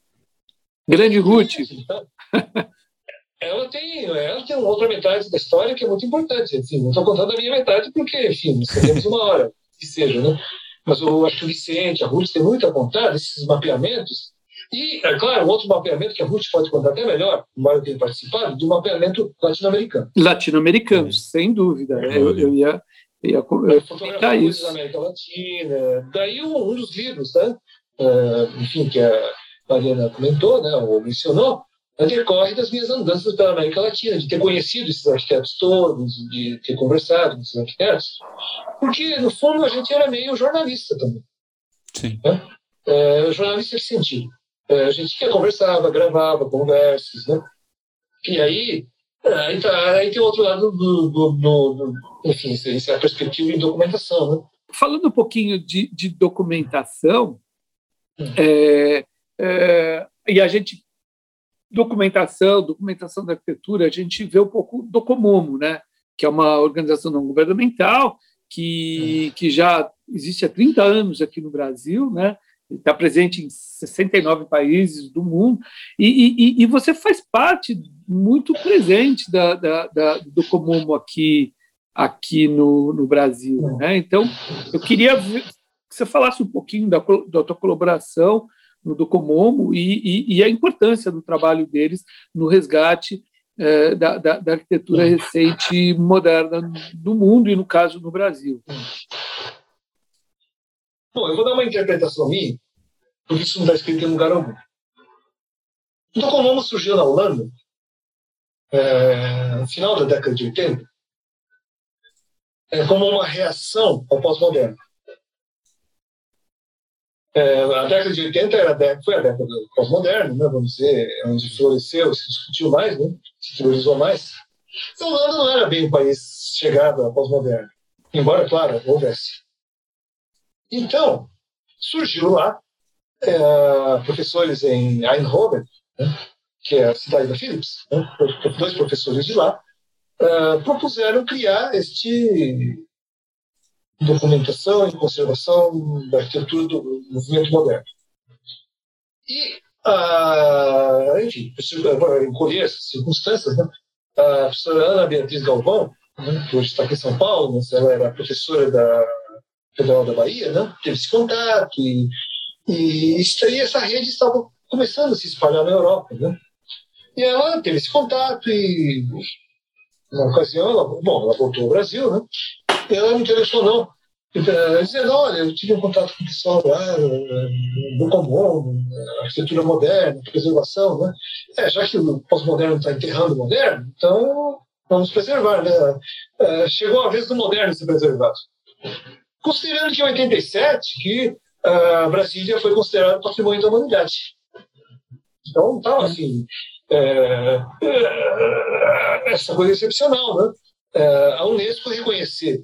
Grande Ruth. Ela tem, ela tem uma outra metade da história que é muito importante. Assim, não estou contando a minha metade porque, enfim, só temos uma hora, que seja, né? Mas eu acho que o Vicente, a Ruth tem muito a contar desses mapeamentos. E, é claro, um outro mapeamento que a Ruth pode contar até melhor, embora eu tenha participado, do mapeamento latino-americano. Latino-americanos, sem dúvida. Eu, eu ia, eu ia eu ia comentar coisas isso. da América Latina. Daí um, um dos livros, né? Ah, enfim, que a Mariana comentou, né, ou mencionou, decorre das minhas andanças pela América Latina, de ter conhecido esses arquitetos todos, de ter conversado com esses arquitetos, porque, no fundo, a gente era meio jornalista também. Sim. É, jornalista de sentido. É, a gente ia conversava, gravava conversas, né? E aí, aí, tá, aí tem outro lado do, do, do, do enfim, isso é a perspectiva em documentação, né? Falando um pouquinho de, de documentação, Hum. é, é, e a gente documentação, documentação da arquitetura, a gente vê um pouco do Comomo, né? Que é uma organização não governamental que, que já existe há 30 anos aqui no Brasil, né? Está presente em 69 países do mundo e, e, e você faz parte muito presente da, da, da, do Comomo aqui aqui no, no Brasil, né? Então eu queria que você falasse um pouquinho da, da tua colaboração no Docomomo e, e, e a importância do trabalho deles no resgate eh, da, da, da arquitetura recente e moderna do mundo e, no caso, no Brasil. Bom, eu vou dar uma interpretação minha, porque isso não está escrito em lugar algum. O Docomomo surgiu na Holanda, é, no final da década de 80, é, como uma reação ao pós-moderno. É, a década de 80 era a década, foi a década do pós-moderno, né, vamos dizer, onde floresceu, se discutiu mais, né, se teorizou mais. Então, não era bem um país chegado ao pós-moderno, embora, claro, houvesse. Então, surgiu lá é, professores em Eindhoven, né, que é a cidade da Philips, né, dois professores de lá, é, propuseram criar este documentação e conservação da arquitetura do movimento moderno. E, ah, enfim, encolher essas circunstâncias, né, a professora Ana Beatriz Galvão, né, que hoje está aqui em São Paulo, mas ela era professora da Federal da Bahia, né, teve esse contato e, e, aí, essa rede estava começando a se espalhar na Europa. Né? E ela teve esse contato e, na ocasião, ela, bom, ela voltou ao Brasil, né? E ela me telefonou, dizendo: Olha, eu tive um contato com o pessoal lá, do comum, arquitetura moderna, preservação, né? É, já que o pós-moderno está enterrando o moderno, então vamos preservar, né? É, chegou a vez do moderno ser preservado. Considerando que em 87 que a Brasília foi considerada patrimônio da humanidade. Então, estava assim, é, é, essa coisa excepcional, né? É, a Unesco reconhecer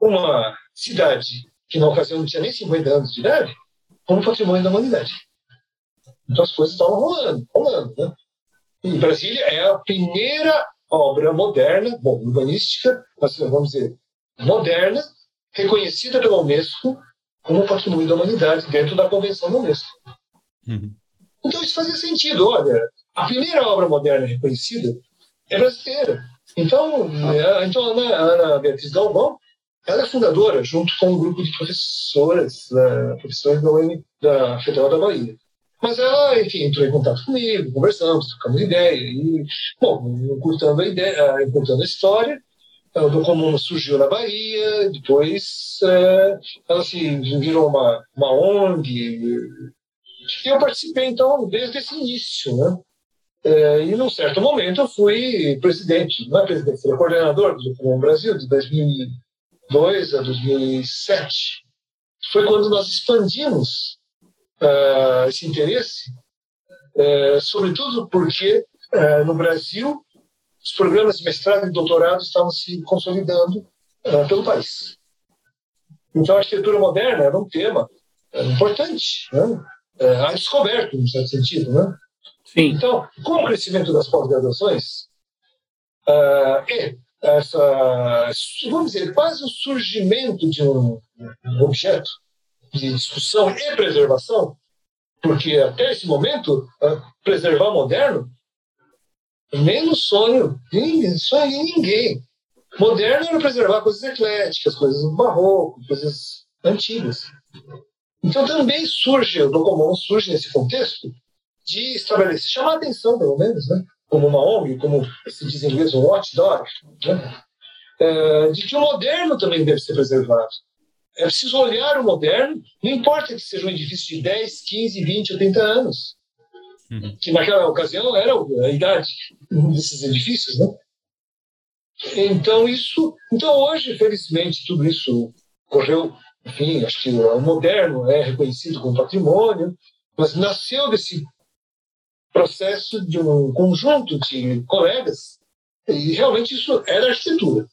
uma cidade que na ocasião não tinha nem 50 anos de idade como patrimônio da humanidade. Então as coisas estavam rolando, rolando, né? E Brasília é a primeira obra moderna, bom, urbanística, mas vamos dizer, moderna, reconhecida pela Unesco como patrimônio da humanidade dentro da Convenção da Unesco. Uhum. Então isso fazia sentido. Olha, a primeira obra moderna reconhecida é brasileira. Então, é, então a Ana, a Ana Beatriz Galvão, ela é fundadora, junto com um grupo de professoras, uh, professores da, da Federal da Bahia. Mas ela, enfim, entrou em contato comigo, conversamos, trocamos ideia. E, bom, encurtando a, ideia, encurtando a história, o Docomuno surgiu na Bahia, depois é, ela se virou uma, uma ONG. E eu participei, então, desde esse início, né? É, e num certo momento eu fui presidente, não é presidente, fui coordenador do Docomuno Brasil de 2002 a 2007. Foi quando nós expandimos uh, esse interesse, uh, sobretudo porque uh, no Brasil os programas de mestrado e doutorado estavam se consolidando pelo país. Então a arquitetura moderna era um tema importante, né? a descoberta, em certo sentido. Né? Sim. Então, com o crescimento das pós-graduações, é essa, vamos dizer, quase o surgimento de um, objeto de discussão e preservação, porque até esse momento, uh, preservar moderno, nem no sonho, nem sonho de ninguém. Moderno era preservar coisas ecléticas, coisas do barroco, coisas antigas. Então também surge, o Docomon surge nesse contexto de estabelecer, chamar a atenção, pelo menos, né? Como uma ONG, como se diz em inglês, um watchdog, né? é, de que o moderno também deve ser preservado. É preciso olhar o moderno, não importa que seja um edifício de 10, 15, 20, 80 anos, uhum. que naquela ocasião era a idade desses edifícios, né? Então isso, então hoje, felizmente, tudo isso correu, enfim, acho que o moderno é reconhecido como patrimônio, mas nasceu desse processo de um conjunto de colegas e realmente isso era arquitetura.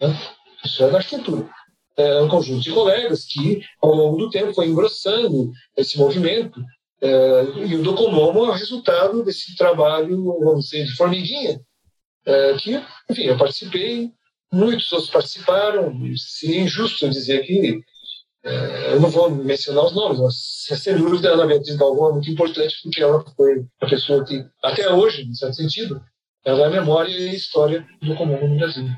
Né? Isso era arquitetura. É um conjunto de colegas que, ao longo do tempo, foi engrossando esse movimento é, e o Docomomo é o resultado desse trabalho, vamos dizer, de formiguinha, é, que, enfim, eu participei, muitos outros participaram, seria injusto dizer que eu não vou mencionar os nomes, mas sem dúvida Ana Beatriz Galvão é muito importante porque ela foi a pessoa que, até hoje, em certo sentido, ela é a memória e a história do comum no Brasil.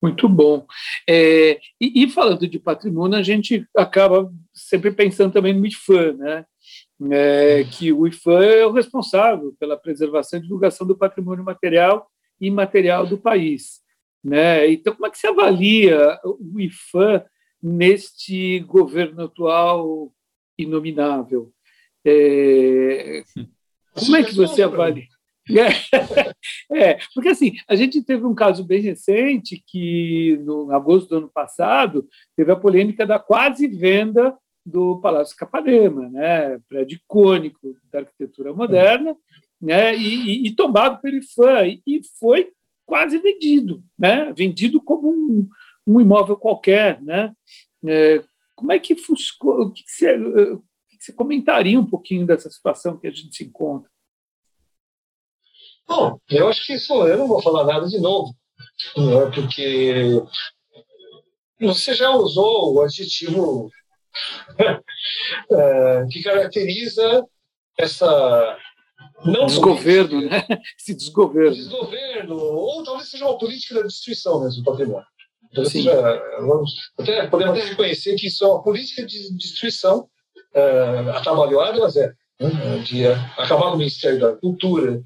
Muito bom. É, e, e, falando de patrimônio, a gente acaba sempre pensando também no IFAM, né? É, que o IFAM é o responsável pela preservação e divulgação do patrimônio material e imaterial do país. Né? Então, como é que se avalia o IFAM neste governo atual inominável. É, como é que você avalia? É, porque assim, a gente teve um caso bem recente que, no agosto do ano passado, teve a polêmica da quase venda do Palácio Capanema, né, prédio icônico da arquitetura moderna, né, e, e, e tombado pelo IFAM, e foi quase vendido, né, vendido como um, um imóvel qualquer, né? É, como é que? O que você, o que você comentaria um pouquinho dessa situação que a gente se encontra? Bom, eu acho que isso eu não vou falar nada de novo, né? porque você já usou o adjetivo é, que caracteriza essa não desgoverno, política, né? Esse desgoverno. Desgoverno, ou talvez seja uma política da destruição mesmo do patrimônio. Então, seja, vamos, até, podemos até reconhecer que isso é uma política de destruição uh, atabalhoada, mas é né, de acabar com o Ministério da Cultura,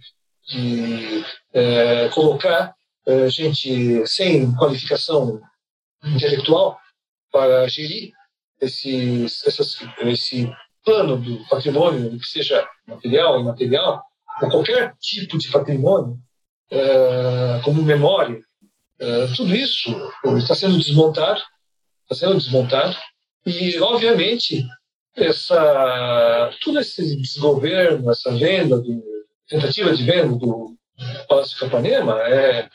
de uh, colocar uh, gente sem qualificação intelectual para gerir esse, essas, esse plano do patrimônio, que seja material, imaterial, ou qualquer tipo de patrimônio, como memória, é, tudo isso está sendo desmontado, está sendo desmontado, e, obviamente, essa, todo esse desgoverno, essa venda, do, tentativa de venda do Palácio Capanema é,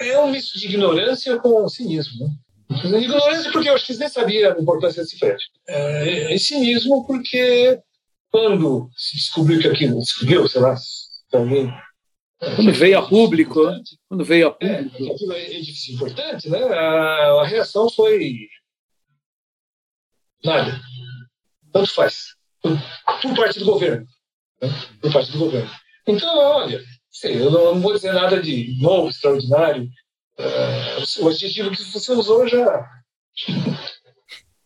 é um misto de ignorância com cinismo. Né? Ignorância porque eu acho que eles nem sabiam a importância desse prédio. É, e cinismo porque quando se descobriu que aquilo, descobriu, sei lá, se alguém quando veio a público, quando veio a é, público. É, aquilo é edifício importante, né? A, a, reação foi nada. Tanto faz. Por, parte do governo. Né? Por parte do governo. Então, olha, sei, eu não, não, vou dizer nada de novo, extraordinário. Uh, o adjetivo que você usou já.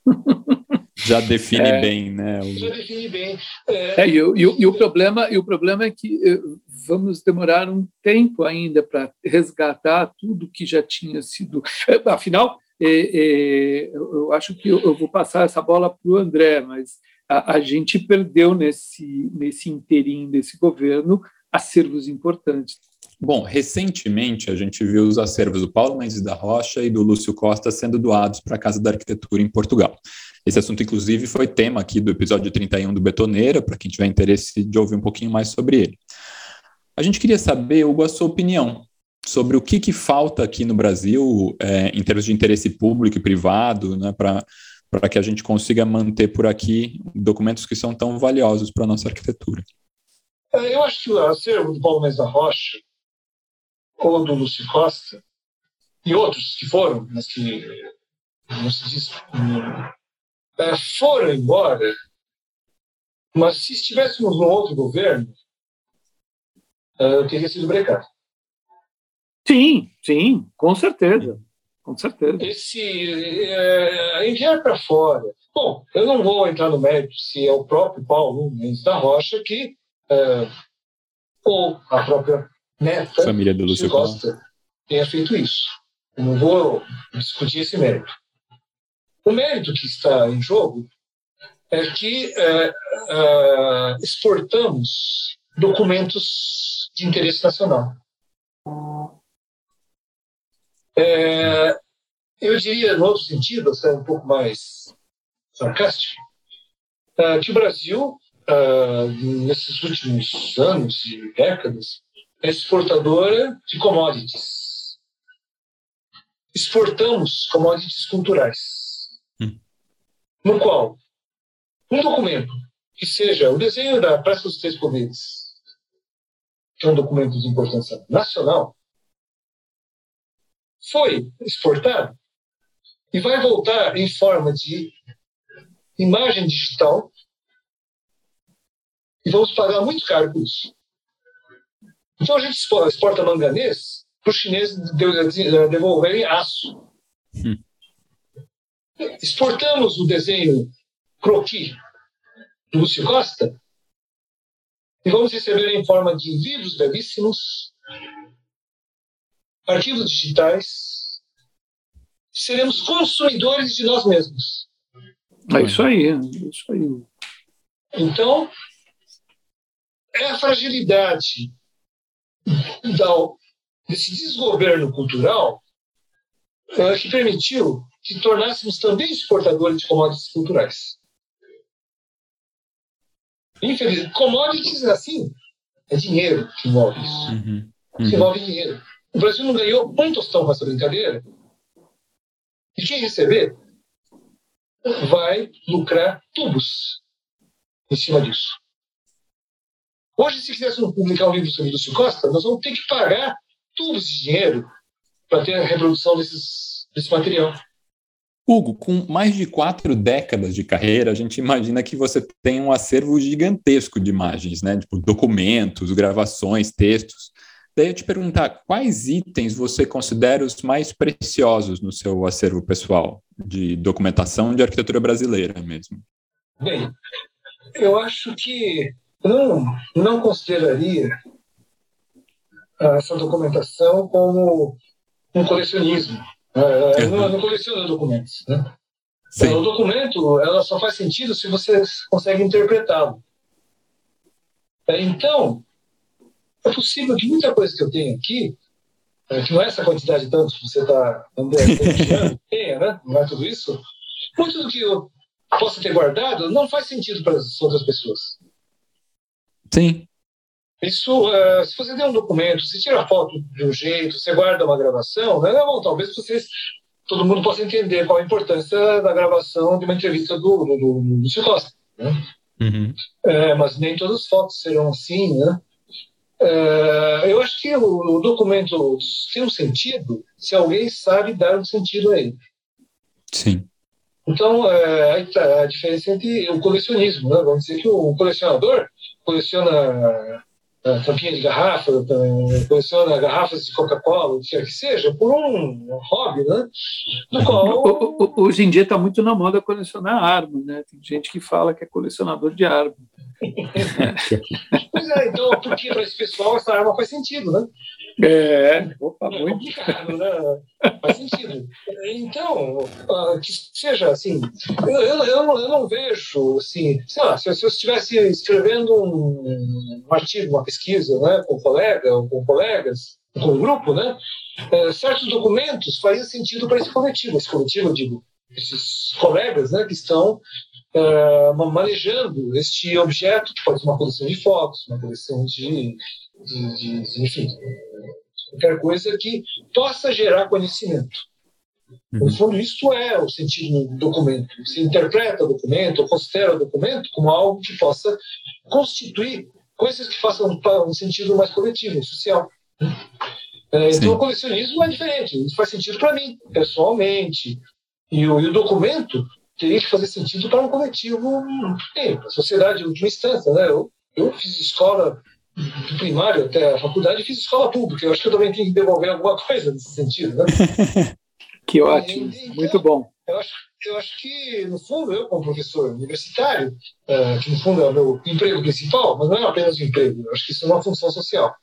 já define é, bem, né? Já define bem. É, é e, e, e, o problema, e o problema é que eh, vamos demorar um tempo ainda para resgatar tudo que já tinha sido. Eh, afinal, é, é, eu acho que eu vou passar essa bola para o André, mas a, a, gente perdeu nesse, nesse inteirinho desse governo acervos importantes. Bom, recentemente a gente viu os acervos do Paulo Mendes da Rocha e do Lúcio Costa sendo doados para a Casa da Arquitetura em Portugal. Esse assunto, inclusive, foi tema aqui do episódio 31 do Betoneira, para quem tiver interesse de ouvir um pouquinho mais sobre ele. A gente queria saber, Hugo, a sua opinião sobre o que, que falta aqui no Brasil, é, em termos de interesse público e privado, né, para que a gente consiga manter por aqui documentos que são tão valiosos para a nossa arquitetura? É, eu acho que o acervo do Paulo Mendes da Rocha, ou do Lúcio Costa, e outros que foram, mas que não se diz, é, foram embora, mas se estivéssemos num outro governo, uh, teria sido brecado. Sim, sim, com certeza. Com certeza. Esse é, enviar para fora. Bom, eu não vou entrar no mérito se é o próprio Paulo Mendes da Rocha que, é, ou a própria neta Família do Lúcio Costa tenha feito isso. Eu não vou discutir esse mérito. O mérito que está em jogo é que é, é, exportamos documentos de interesse nacional. É, eu diria, no outro sentido, até um pouco mais sarcástico, é, que o Brasil, é, nesses últimos anos e décadas, é exportadora de commodities. Exportamos commodities culturais, hum. no qual um documento que seja o desenho da Praça dos Três Poderes, que é um documento de importância nacional, foi exportado e vai voltar em forma de imagem digital e vamos pagar muito caro por isso. Então a gente exporta manganês para os chineses devolverem aço. Hum. Exportamos o desenho croquis do Lúcio Costa e vamos receber em forma de livros belíssimos arquivos digitais, seremos consumidores de nós mesmos. É isso aí, é isso aí. Então, é a fragilidade da, desse desgoverno cultural que permitiu que tornássemos também exportadores de commodities culturais. Infelizmente, commodities, assim, é dinheiro que envolve isso. Uhum. Uhum. Que envolve dinheiro. O Brasil não ganhou um tostão com essa brincadeira. E quem receber vai lucrar tubos em cima disso. Hoje, se quiséssemos publicar um livro sobre Lúcio Costa, nós vamos ter que pagar tubos de dinheiro para ter a reprodução desses, desse material. Hugo, com mais de quatro décadas de carreira, a gente imagina que você tem um acervo gigantesco de imagens, né? Tipo, documentos, gravações, textos. Daí eu te perguntar, quais itens você considera os mais preciosos no seu acervo pessoal de documentação de arquitetura brasileira mesmo? Bem, eu acho que não, não consideraria essa documentação como um colecionismo. Eu não, não coleciono documentos. Né? Então, o documento ela só faz sentido se você consegue interpretá-lo. Então, é possível que muita coisa que eu tenho aqui, é, que não é essa quantidade de tantos que você está tenha, né? Não é tudo isso. Muito do que eu possa ter guardado não faz sentido para as outras pessoas. Sim. Isso, uh, se você tem um documento, se tira foto de um jeito, você guarda uma gravação, né? Bom, talvez vocês, todo mundo possa entender qual a importância da gravação de uma entrevista do, do, do, do. Né? Uhum. É, mas nem todas as fotos serão assim, né? É, eu acho que o, o, documento tem um sentido se alguém sabe dar um sentido a ele. Sim. Então, é, aí a diferença entre o colecionismo. Né? Vamos dizer que o colecionador coleciona é, tampinha de garrafa, é, coleciona garrafas de Coca-Cola, o que quer que seja, por um hobby, né? No qual... Hoje em dia está muito na moda colecionar armas, né? Tem gente que fala que é colecionador de armas. pois é, então, porque para esse pessoal essa arma faz sentido, né? É, opa, é muito. complicado, né? Faz sentido. Então, uh, que seja assim, eu, eu, eu, não, eu não vejo, assim, sei lá, se, se eu estivesse escrevendo um, um, artigo, uma pesquisa, né, com um colega ou com colegas, com um grupo, né, uh, certos documentos fariam sentido para esse coletivo. Esse coletivo, eu digo, esses colegas, né, que estão uh, manejando este objeto, que pode ser uma coleção de fotos, uma coleção de, de, de, enfim, qualquer coisa que possa gerar conhecimento. No fundo, isso é o sentido do documento. Você interpreta o documento, ou considera o documento como algo que possa constituir coisas que façam um sentido mais coletivo, social. É, então, o colecionismo é diferente. Isso faz sentido para mim, pessoalmente. E o, e o, documento teria que fazer sentido para um coletivo, bem, a sociedade em última instância. Né? Eu, eu fiz escola do primário até a faculdade e fiz escola pública. Eu acho que eu também tenho que devolver alguma coisa nesse sentido. Né? que ótimo, então, muito bom. Eu acho, eu acho que, no fundo, eu, como professor universitário, uh, que no fundo é o meu emprego principal, mas não é apenas um emprego, eu acho que isso é uma função social.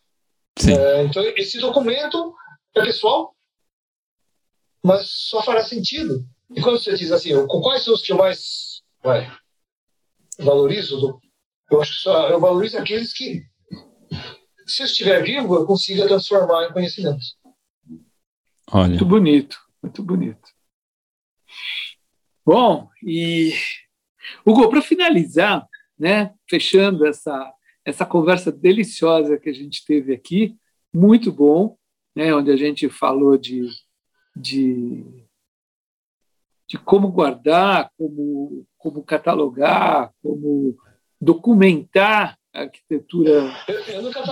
Uh, então, esse documento é pessoal, mas só fará sentido. E quando você diz assim, quais são os que eu mais vai, valorizo, eu acho que só, eu valorizo aqueles que, se eu estiver vivo, eu consiga transformar em conhecimento. Olha. Muito bonito, muito bonito. Bom, e Hugo, para finalizar, né, fechando essa, essa conversa deliciosa que a gente teve aqui, muito bom, né, onde a gente falou de, de, de como guardar, como, como catalogar, como documentar arquitetura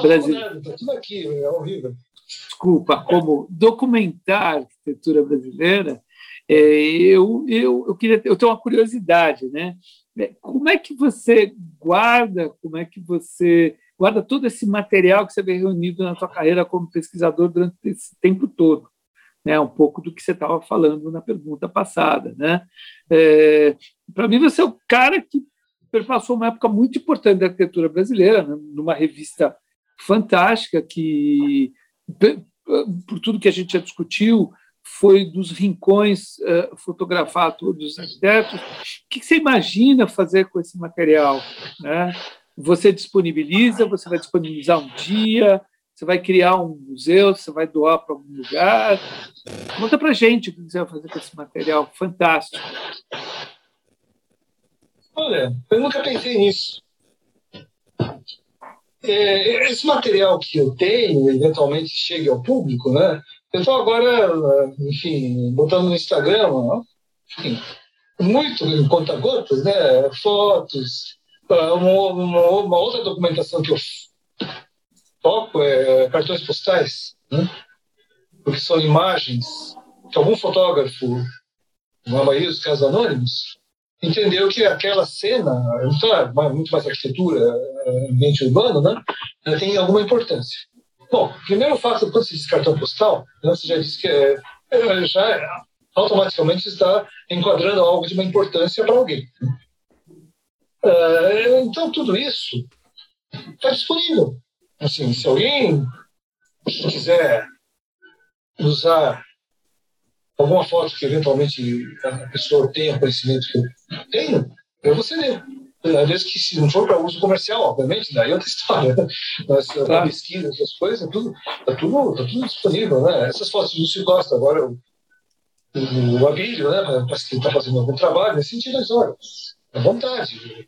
brasileira. Está tudo aqui, é horrível. Desculpa, como documentar a arquitetura brasileira, é, eu, eu, eu queria eu tenho uma curiosidade, né? É, como é que você guarda, como é que você guarda todo esse material que você vem reunido na sua carreira como pesquisador durante esse tempo todo? Né, um pouco do que você estava falando na pergunta passada. Né? É, Para mim, você é o cara que perpassou uma época muito importante da arquitetura brasileira, né, numa revista fantástica que, por tudo que a gente já discutiu, foi dos rincões uh, fotografar todos os arquitetos. O que você imagina fazer com esse material? Né? Você disponibiliza, você vai disponibilizar um dia, você vai criar um museu, você vai doar para algum lugar. Conta para gente o que você vai fazer com esse material fantástico. Olha, eu nunca pensei nisso. É, esse material que eu tenho, eventualmente chegue ao público, né? Eu estou agora, enfim, botando no Instagram, enfim, muito em conta-gotas, né? Fotos, ah, uma, uma, uma, outra documentação que eu toco é cartões postais, né? porque são imagens que algum fotógrafo, na maioria dos casos anônimos, entendeu que aquela cena, muito mais arquitetura, é, ambiente urbano, né? tem alguma importância. Bom, primeiro fato, quando se diz cartão postal, né, você já disse que é, já automaticamente está enquadrando algo de uma importância para alguém. Uh, então, tudo isso está disponível. Assim, se alguém quiser usar alguma foto que eventualmente a pessoa tenha conhecimento que eu tenho, eu vou ceder. Desde que se não for para uso comercial, obviamente, daí é outra história. Mas claro. pesquisa, essas coisas, tudo, tá tudo, tá tudo disponível. Né? Essas fotos do Lúcio Costa, agora o, o, Abílio, né? parece que ele está fazendo algum trabalho nesse sentido, olha, à vontade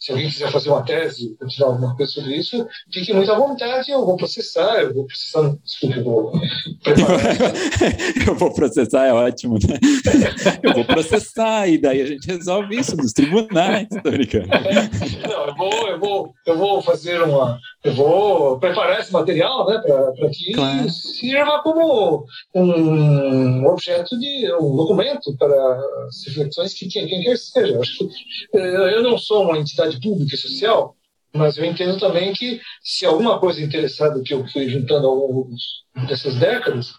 se alguém quiser fazer uma tese, tirar alguma coisa sobre isso, fique muito à vontade, eu vou processar, eu vou processar, desculpa, eu vou eu vou processar, é ótimo, né? Eu vou processar, e daí a gente resolve isso nos tribunais, tô brincando. Não, eu vou, eu vou, eu vou fazer uma, eu vou preparar esse material, né, para que claro. sirva como um objeto de, um documento para as reflexões que quem, quem quer seja. Eu, acho que, eh, eu não sou uma entidade utilidade pública e social, mas eu entendo também que se alguma coisa interessada que eu fui juntando ao longo dessas décadas,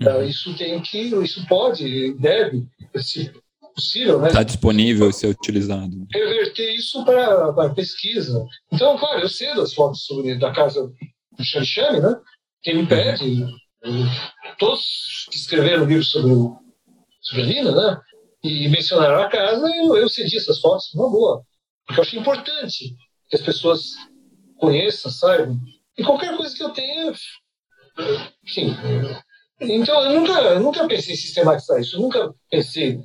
uhum. uh, isso tem que, isso pode, deve, se possível, né? Está disponível ser utilizado. Reverter isso para, para pesquisa. Então, claro, eu sei das fotos sobre da casa do Xanxane, né? Quem me pede, todos que escreveram livros sobre o sobre a Lina, né? E mencionaram a casa, eu, eu cedi essas fotos, uma boa. Porque eu acho importante que as pessoas conheçam, saibam. E qualquer coisa que eu tenha, enfim. Então, eu nunca, eu nunca pensei em sistematizar isso, eu nunca pensei.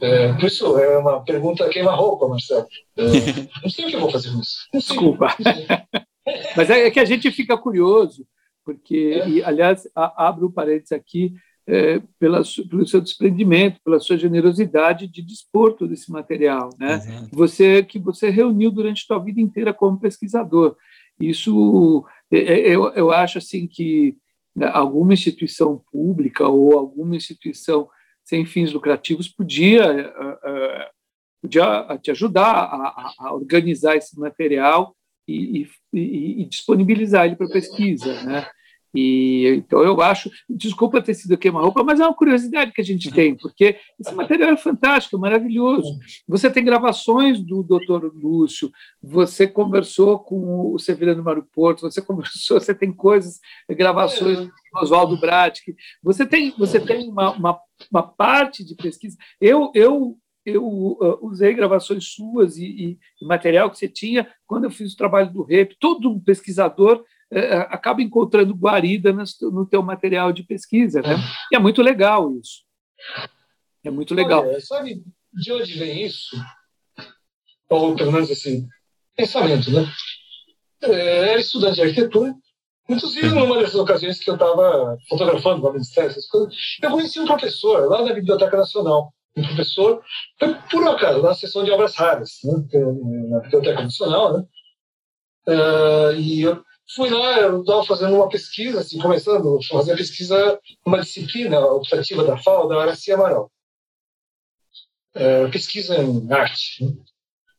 É, por isso, é uma pergunta queima-roupa, Marcelo. É, não sei o que eu vou fazer com isso. Desculpa. Mas é que a gente fica curioso, porque, é. e, aliás, abro um parênteses aqui, é, pela, pelo seu desprendimento, pela sua generosidade de dispor todo esse material, né? Você que você reuniu durante a sua vida inteira como pesquisador. Isso é, é, eu, eu acho assim que alguma instituição pública ou alguma instituição sem fins lucrativos podia uh, podia te ajudar a, a, organizar esse material e, e, e disponibilizar ele para pesquisa, né? E, então eu acho, desculpa ter sido queima-roupa, mas é uma curiosidade que a gente tem, porque esse material é fantástico, é maravilhoso. Você tem gravações do Dr. Lúcio, você conversou com o Severino Mário Porto, você conversou, você tem coisas, gravações do Oswaldo Bratic, você tem, você tem uma, uma, uma parte de pesquisa. Eu, eu eu uh, usei gravações suas e, e, material que você tinha quando eu fiz o trabalho do REP. Todo pesquisador é, é, acaba encontrando guarida no teu material de pesquisa, né? E é muito legal isso. É muito legal. Olha, sabe de onde vem isso? Ou pelo menos assim, pensamento, né? É, era estudante de arquitetura, inclusive numa dessas ocasiões que eu estava fotografando no Ministério, essas coisas, eu conheci um professor lá na Biblioteca Nacional, um professor, por um acaso, na sessão de obras raras, né? na Biblioteca Nacional, né? Uh, e eu fui lá, eu estava fazendo uma pesquisa, assim, começando a fazer pesquisa, uma disciplina optativa da FAO, da Aracia Amaral. É, pesquisa em arte. Né?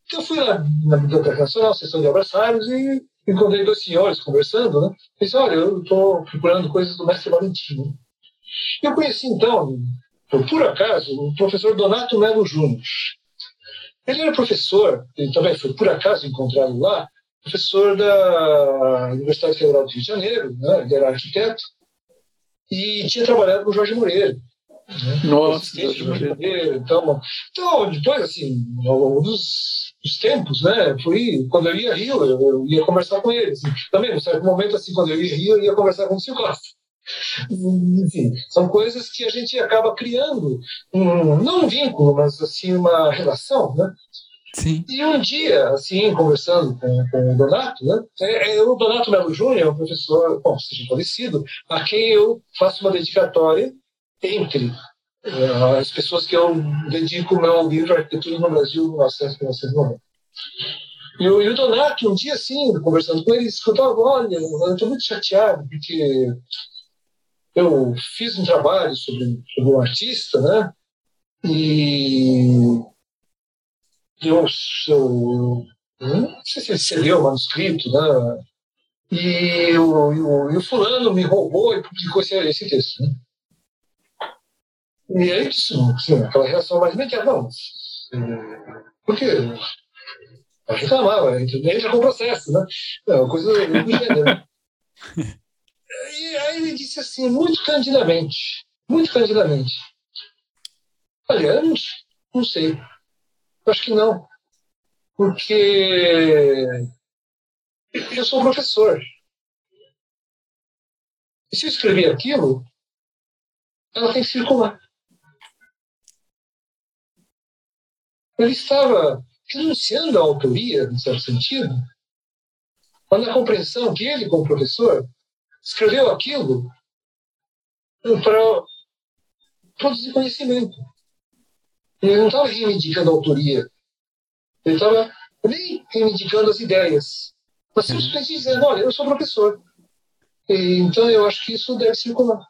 Então, eu fui lá na Biblioteca Nacional, sessão de raras, e encontrei dois senhores conversando, né? Disse, olha, eu estou procurando coisas do mestre Valentino. Eu conheci, então, por acaso, o professor Donato Melo Júnior. Ele era professor, e também foi por acaso encontrado lá, professor da Universidade Federal do Rio de Janeiro, né? ele era arquiteto, e tinha trabalhado com o Jorge Moreira. Né? Nossa, Jorge Moreira. Então, então, depois, assim, ao longo dos, dos tempos, né, fui, quando eu ia a Rio, eu, eu ia conversar com ele. Assim, também, num certo momento, assim, quando eu ia Rio, eu ia conversar com o Silvio Costa. Enfim, são coisas que a gente acaba criando, um, não um vínculo, mas assim uma relação, né? Sim. E um dia, assim, conversando com, com o Donato, né? É, é, o Donato Melo Júnior é um professor, bom, seja falecido, a quem eu faço uma dedicatória entre uh, as pessoas que eu dedico o meu livro Arquitetura no Brasil, 1990. E e o Donato, um dia assim, conversando com ele, escutava, olha, eu estou muito chateado, porque eu fiz um trabalho sobre, sobre um artista, né? E eu, eu não sei se ele cedeu o manuscrito, né? E o, e o, e o fulano me roubou e publicou esse, esse texto. Né? E aí, assim, aquela reação mais imediata, não, por quê? Reclamava, entra com processo, né? É uma coisa do gênero. E aí ele disse assim, muito candidamente, muito candidamente, olha, não, não sei, acho que não. Porque eu sou professor. E se eu escrever aquilo, ela tem que circular. Ele estava renunciando à autoria, em certo sentido, mas na compreensão que ele, como professor, escreveu aquilo para produzir conhecimento. Ele não estava reivindicando a autoria. Ele estava nem reivindicando as ideias. Mas simplesmente dizendo, olha, eu sou professor. E, então eu acho que isso deve circular.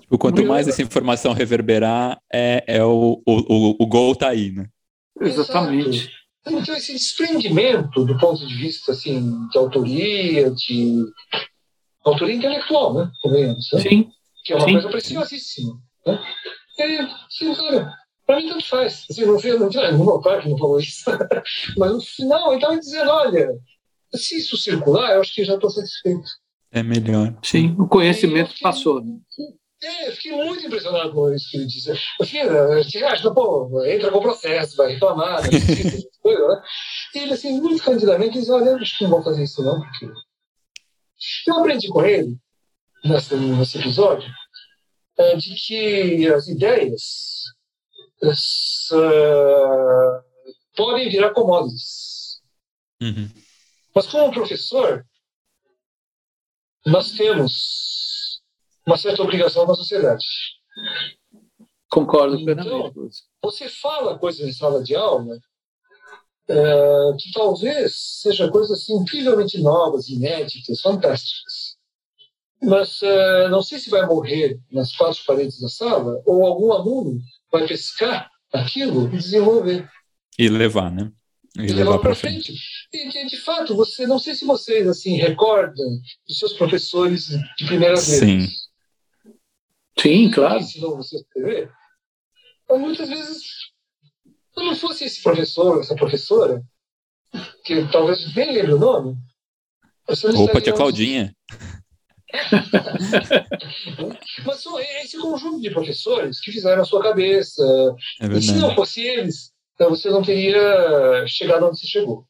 Tipo, quanto mais essa informação reverberar, é, é o, o, o gol está aí, né? Exatamente. Então, esse desprendimento do ponto de vista assim, de autoria, de autoria intelectual, né? Convenhamos, né? Sim. Que é uma Sim. coisa preciosíssima. Né? E aí, sim, cara, para mim, tanto faz. Assim, no final, não, não, claro que não falou isso. Mas no final, ele estava dizendo: olha, se isso circular, eu acho que já estou satisfeito. É melhor. Sim, o conhecimento fiquei, passou. Né? É, eu fiquei muito impressionado com isso que ele disse. Fiquei, a gente acha, pô, entra com o processo, vai reclamar, coisa, né? E ele, assim, muito candidamente, disse: olha, eu acho que não vou fazer isso, não, porque. Eu aprendi com ele, nesse, nesse episódio, é, de que as ideias uh, podem virar commodities. Uhum. Mas como professor, nós temos uma certa obrigação com a sociedade. Concordo então, plenamente. Você fala coisas em sala de aula é, que talvez sejam coisas assim, incrivelmente novas, inéditas, fantásticas. Mas é, não sei se vai morrer nas quatro paredes da sala ou algum aluno vai pescar aquilo e desenvolver. E levar, né? E, e levar para frente. frente. E, de, de, fato, você não sei se vocês assim recordam dos seus professores de primeira vez. Sim. Sim, claro. Ensinou você a escrever. Então, muitas vezes, se não fosse esse professor, essa professora, que talvez nem lembre o nome. Opa, tia Claudinha. Mas são esse conjunto de professores que fizeram a sua cabeça. É e se não fosse eles, então você não teria chegado onde você chegou.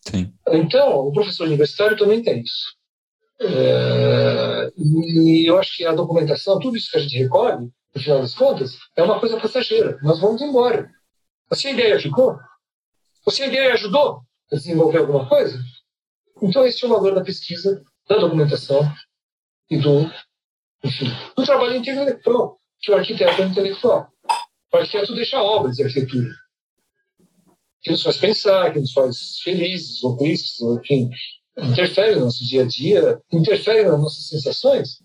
Sim. Então, o professor universitário também tem isso. É, e eu acho que a documentação, tudo isso que a gente recolhe, no final das contas, é uma coisa passageira. Nós vamos embora. Se a ideia ficou, se a ideia ajudou a desenvolver alguma coisa, então esse é o valor da pesquisa, da documentação e do, do trabalho intelectual, que o arquiteto é intelectual. O arquiteto deixa obras de arquitetura que nos faz pensar, que nos faz felizes ou tristes, ou, enfim, interfere no nosso dia a dia, interfere nas nossas sensações.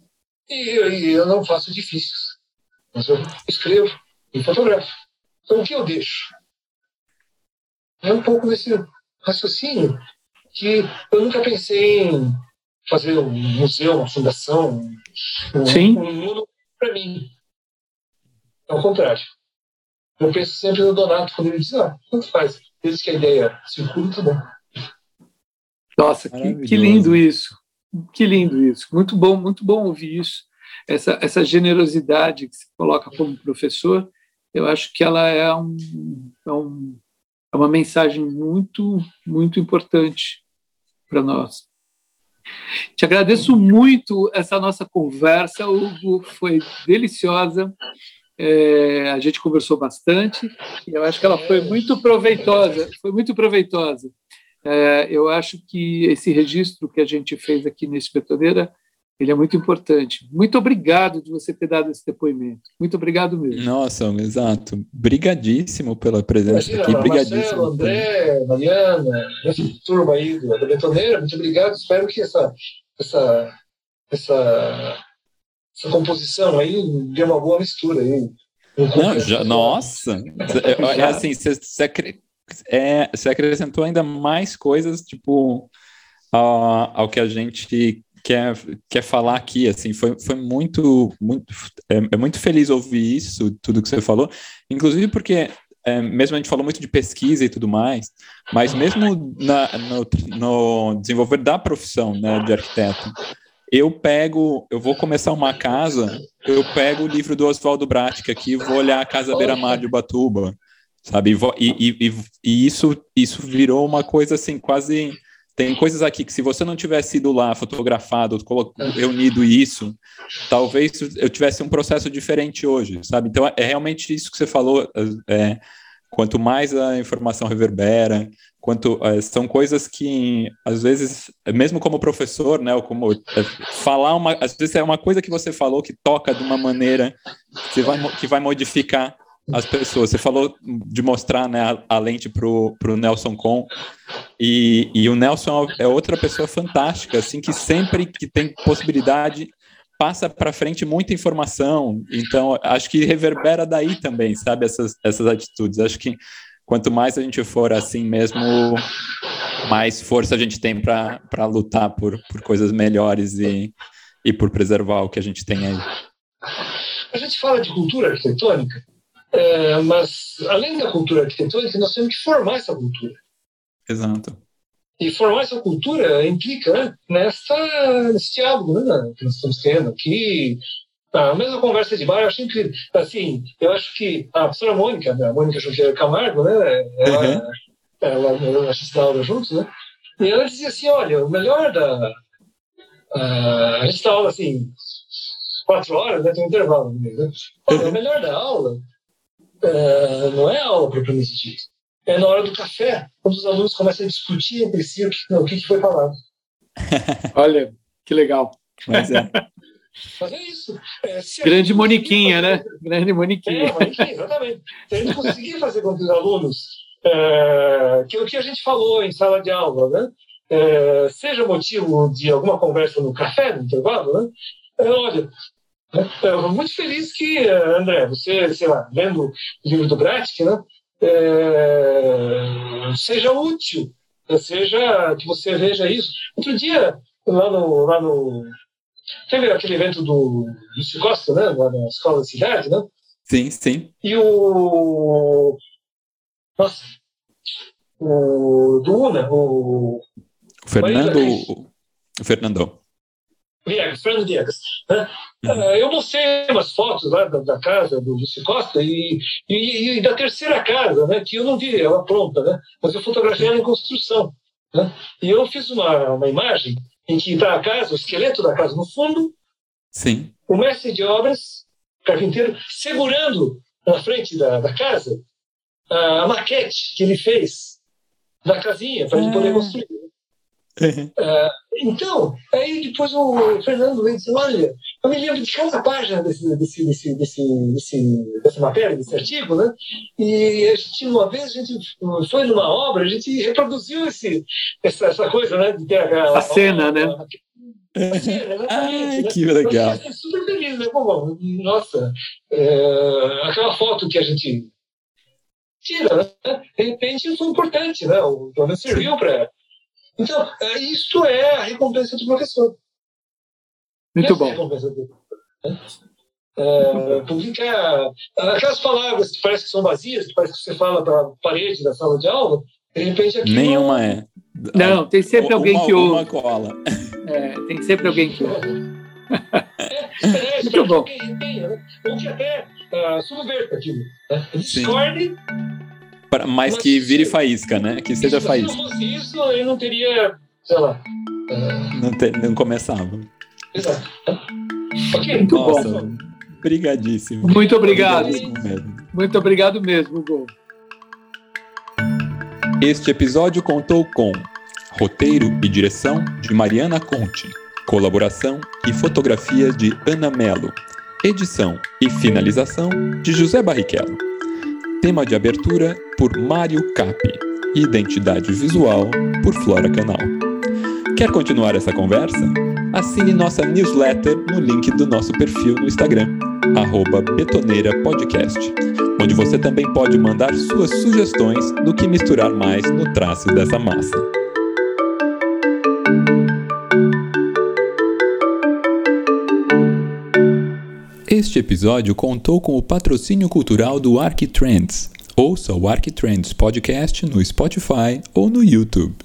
E, e eu não faço difíceis, mas eu escrevo e fotografo. Então, o que eu deixo? É um pouco desse raciocínio que eu nunca pensei em fazer um museu, uma fundação, um, Sim. um mundo para mim. Ao contrário. Eu penso sempre no Donato quando ele diz, ah, tanto faz. Desde que a ideia circula, tá bom. Nossa, que, que, lindo isso. Que lindo isso. Muito bom, muito bom ouvir isso. Essa, essa generosidade que se coloca como professor, eu acho que ela é, um, é, um, é uma mensagem muito, muito importante para nós. Te agradeço muito essa nossa conversa, Hugo, foi deliciosa. É, a gente conversou bastante e eu acho que ela foi muito proveitosa. Foi muito proveitosa. É, eu acho que esse registro que a gente fez aqui nesse Betoneira ele é muito importante. Muito obrigado de você ter dado esse depoimento. Muito obrigado mesmo. Nossa, exato. Brigadíssimo pela presença Imagina, aqui. Marcelo, Brigadíssimo. André, Mariana, essa turma aí da Betoneira, muito obrigado. Espero que essa, essa, essa essa composição aí deu uma boa mistura aí. Não, já, nossa! É, assim, você, é, você acrescentou ainda mais coisas, tipo, ao, ao que a gente quer, quer falar aqui, assim, foi, foi muito, muito, é, é muito feliz ouvir isso, tudo que você falou, inclusive porque é, mesmo a gente falou muito de pesquisa e tudo mais, mas mesmo na, no, no desenvolver da profissão né, de arquiteto, eu pego, eu vou começar uma casa, eu pego o livro do Oswaldo Bratic aqui, vou olhar a casa beira-mar de Ubatuba, sabe? E, e, e, isso, isso virou uma coisa assim, quase. Tem coisas aqui que se você não tivesse ido lá, fotografado, reunido isso, talvez eu tivesse um processo diferente hoje, sabe? Então é realmente isso que você falou. É, quanto mais a informação reverbera, quanto uh, são coisas que às vezes mesmo como professor né ou como uh, falar uma às vezes é uma coisa que você falou que toca de uma maneira que vai que vai modificar as pessoas. Você falou de mostrar né a, a lente pro pro Nelson Com e, e o Nelson é outra pessoa fantástica assim que sempre que tem possibilidade passa para frente muita informação. Então acho que reverbera daí também sabe essas essas atitudes. Acho que quanto mais a gente for assim mesmo, mais força a gente tem para lutar por, por coisas melhores e, e por preservar o que a gente tem aí. A gente fala de cultura arquitetônica, é, mas além da cultura arquitetônica, nós temos que formar essa cultura. Exato. E formar essa cultura implica né, nessa, nesse diálogo né, que nós estamos tendo aqui, a mesma conversa de bar, eu acho incrível. Assim, eu acho que a professora Mônica, a Mônica Junqueira Camargo, né? Ela, uhum. ela, ela, a aula juntos, né? E ela dizia assim: olha, o melhor da. a gente dá aula assim, quatro horas, né? Tem um intervalo. Né? Olha, o melhor da aula uh, não é a aula propriamente dita. É na hora do café, quando os alunos começam a discutir entre si o que, o que foi falado. Olha, que legal. Mas é. Mas é isso. É, Grande Moniquinha, fazer... né? Grande Moniquinha. É, Moniquinha, exatamente. Se a gente conseguir fazer com que os alunos, é, que o que a gente falou em sala de aula, né? É, seja motivo de alguma conversa no café, no intervalo, né? É, olha, eu muito feliz que, André, você, sei lá, lendo o livro do Bratic, né? É, seja útil, seja que você veja isso. Outro dia, lá no, lá no teve aquele evento do Lúcio Costa, né, lá na escola da cidade, né? Sim, sim. E o nossa, o do UNA, o, o Fernando, o Fernando. Viegas, Fernando Viegas. Né? Uhum. Eu mostrei umas fotos lá da, da casa do Lúcio Costa e, e, e, da terceira casa, né, que eu não vi ela pronta, né, mas eu fotografei ela em construção. Né? E eu fiz uma, uma imagem em que está a casa, o esqueleto da casa no fundo, Sim. o mestre de obras, carpinteiro, segurando na frente da, da casa a, a maquete que ele fez da casinha para ele poder ah. construir. Uhum. Uh, então, aí depois o Fernando vem dizer, olha, eu me lembro de cada página desse, desse, desse, desse, desse, dessa matéria, desse artigo, né? E a gente, uma vez, a gente foi numa obra, a gente reproduziu esse, essa, essa coisa, né? De ter a, a cena, a, né? A, cena, Ai, né? que legal. Eu super feliz, né? Bom, nossa, é, aquela foto que a gente tira, né? De repente foi importante, né? O serviu para então, é, isso é a recompensa do professor. Muito bom. É? É, aquelas palavras que parecem que são vazias, que parece que você fala para a parede da sala de aula, de repente aqui. Nenhuma não... é. Não, tem sempre alguém uma, que ouve. Uma cola. É, tem sempre alguém que ouve. É, é, Muito bom. Que retenha, né? Que até uh, subverta aquilo. Né? Discorde Pra, mas, mas que vire faísca, né? Que seja isso, faísca. Se não fosse isso, eu não teria, sei lá. Não, te, não começava. Exato. Ok, muito Nossa, bom. Obrigadíssimo. Muito obrigado. Muito obrigado mesmo, Gol. Este episódio contou com roteiro e direção de Mariana Conte, colaboração e fotografia de Ana Melo, edição e finalização de José Barrichello. Tema de abertura por Mário Capi. Identidade visual por Flora Canal. Quer continuar essa conversa? Assine nossa newsletter no link do nosso perfil no Instagram, betoneirapodcast, onde você também pode mandar suas sugestões do que misturar mais no traço dessa massa. Este episódio contou com o patrocínio cultural do Arquitrends. Ouça o Arquitrends Podcast no Spotify ou no YouTube.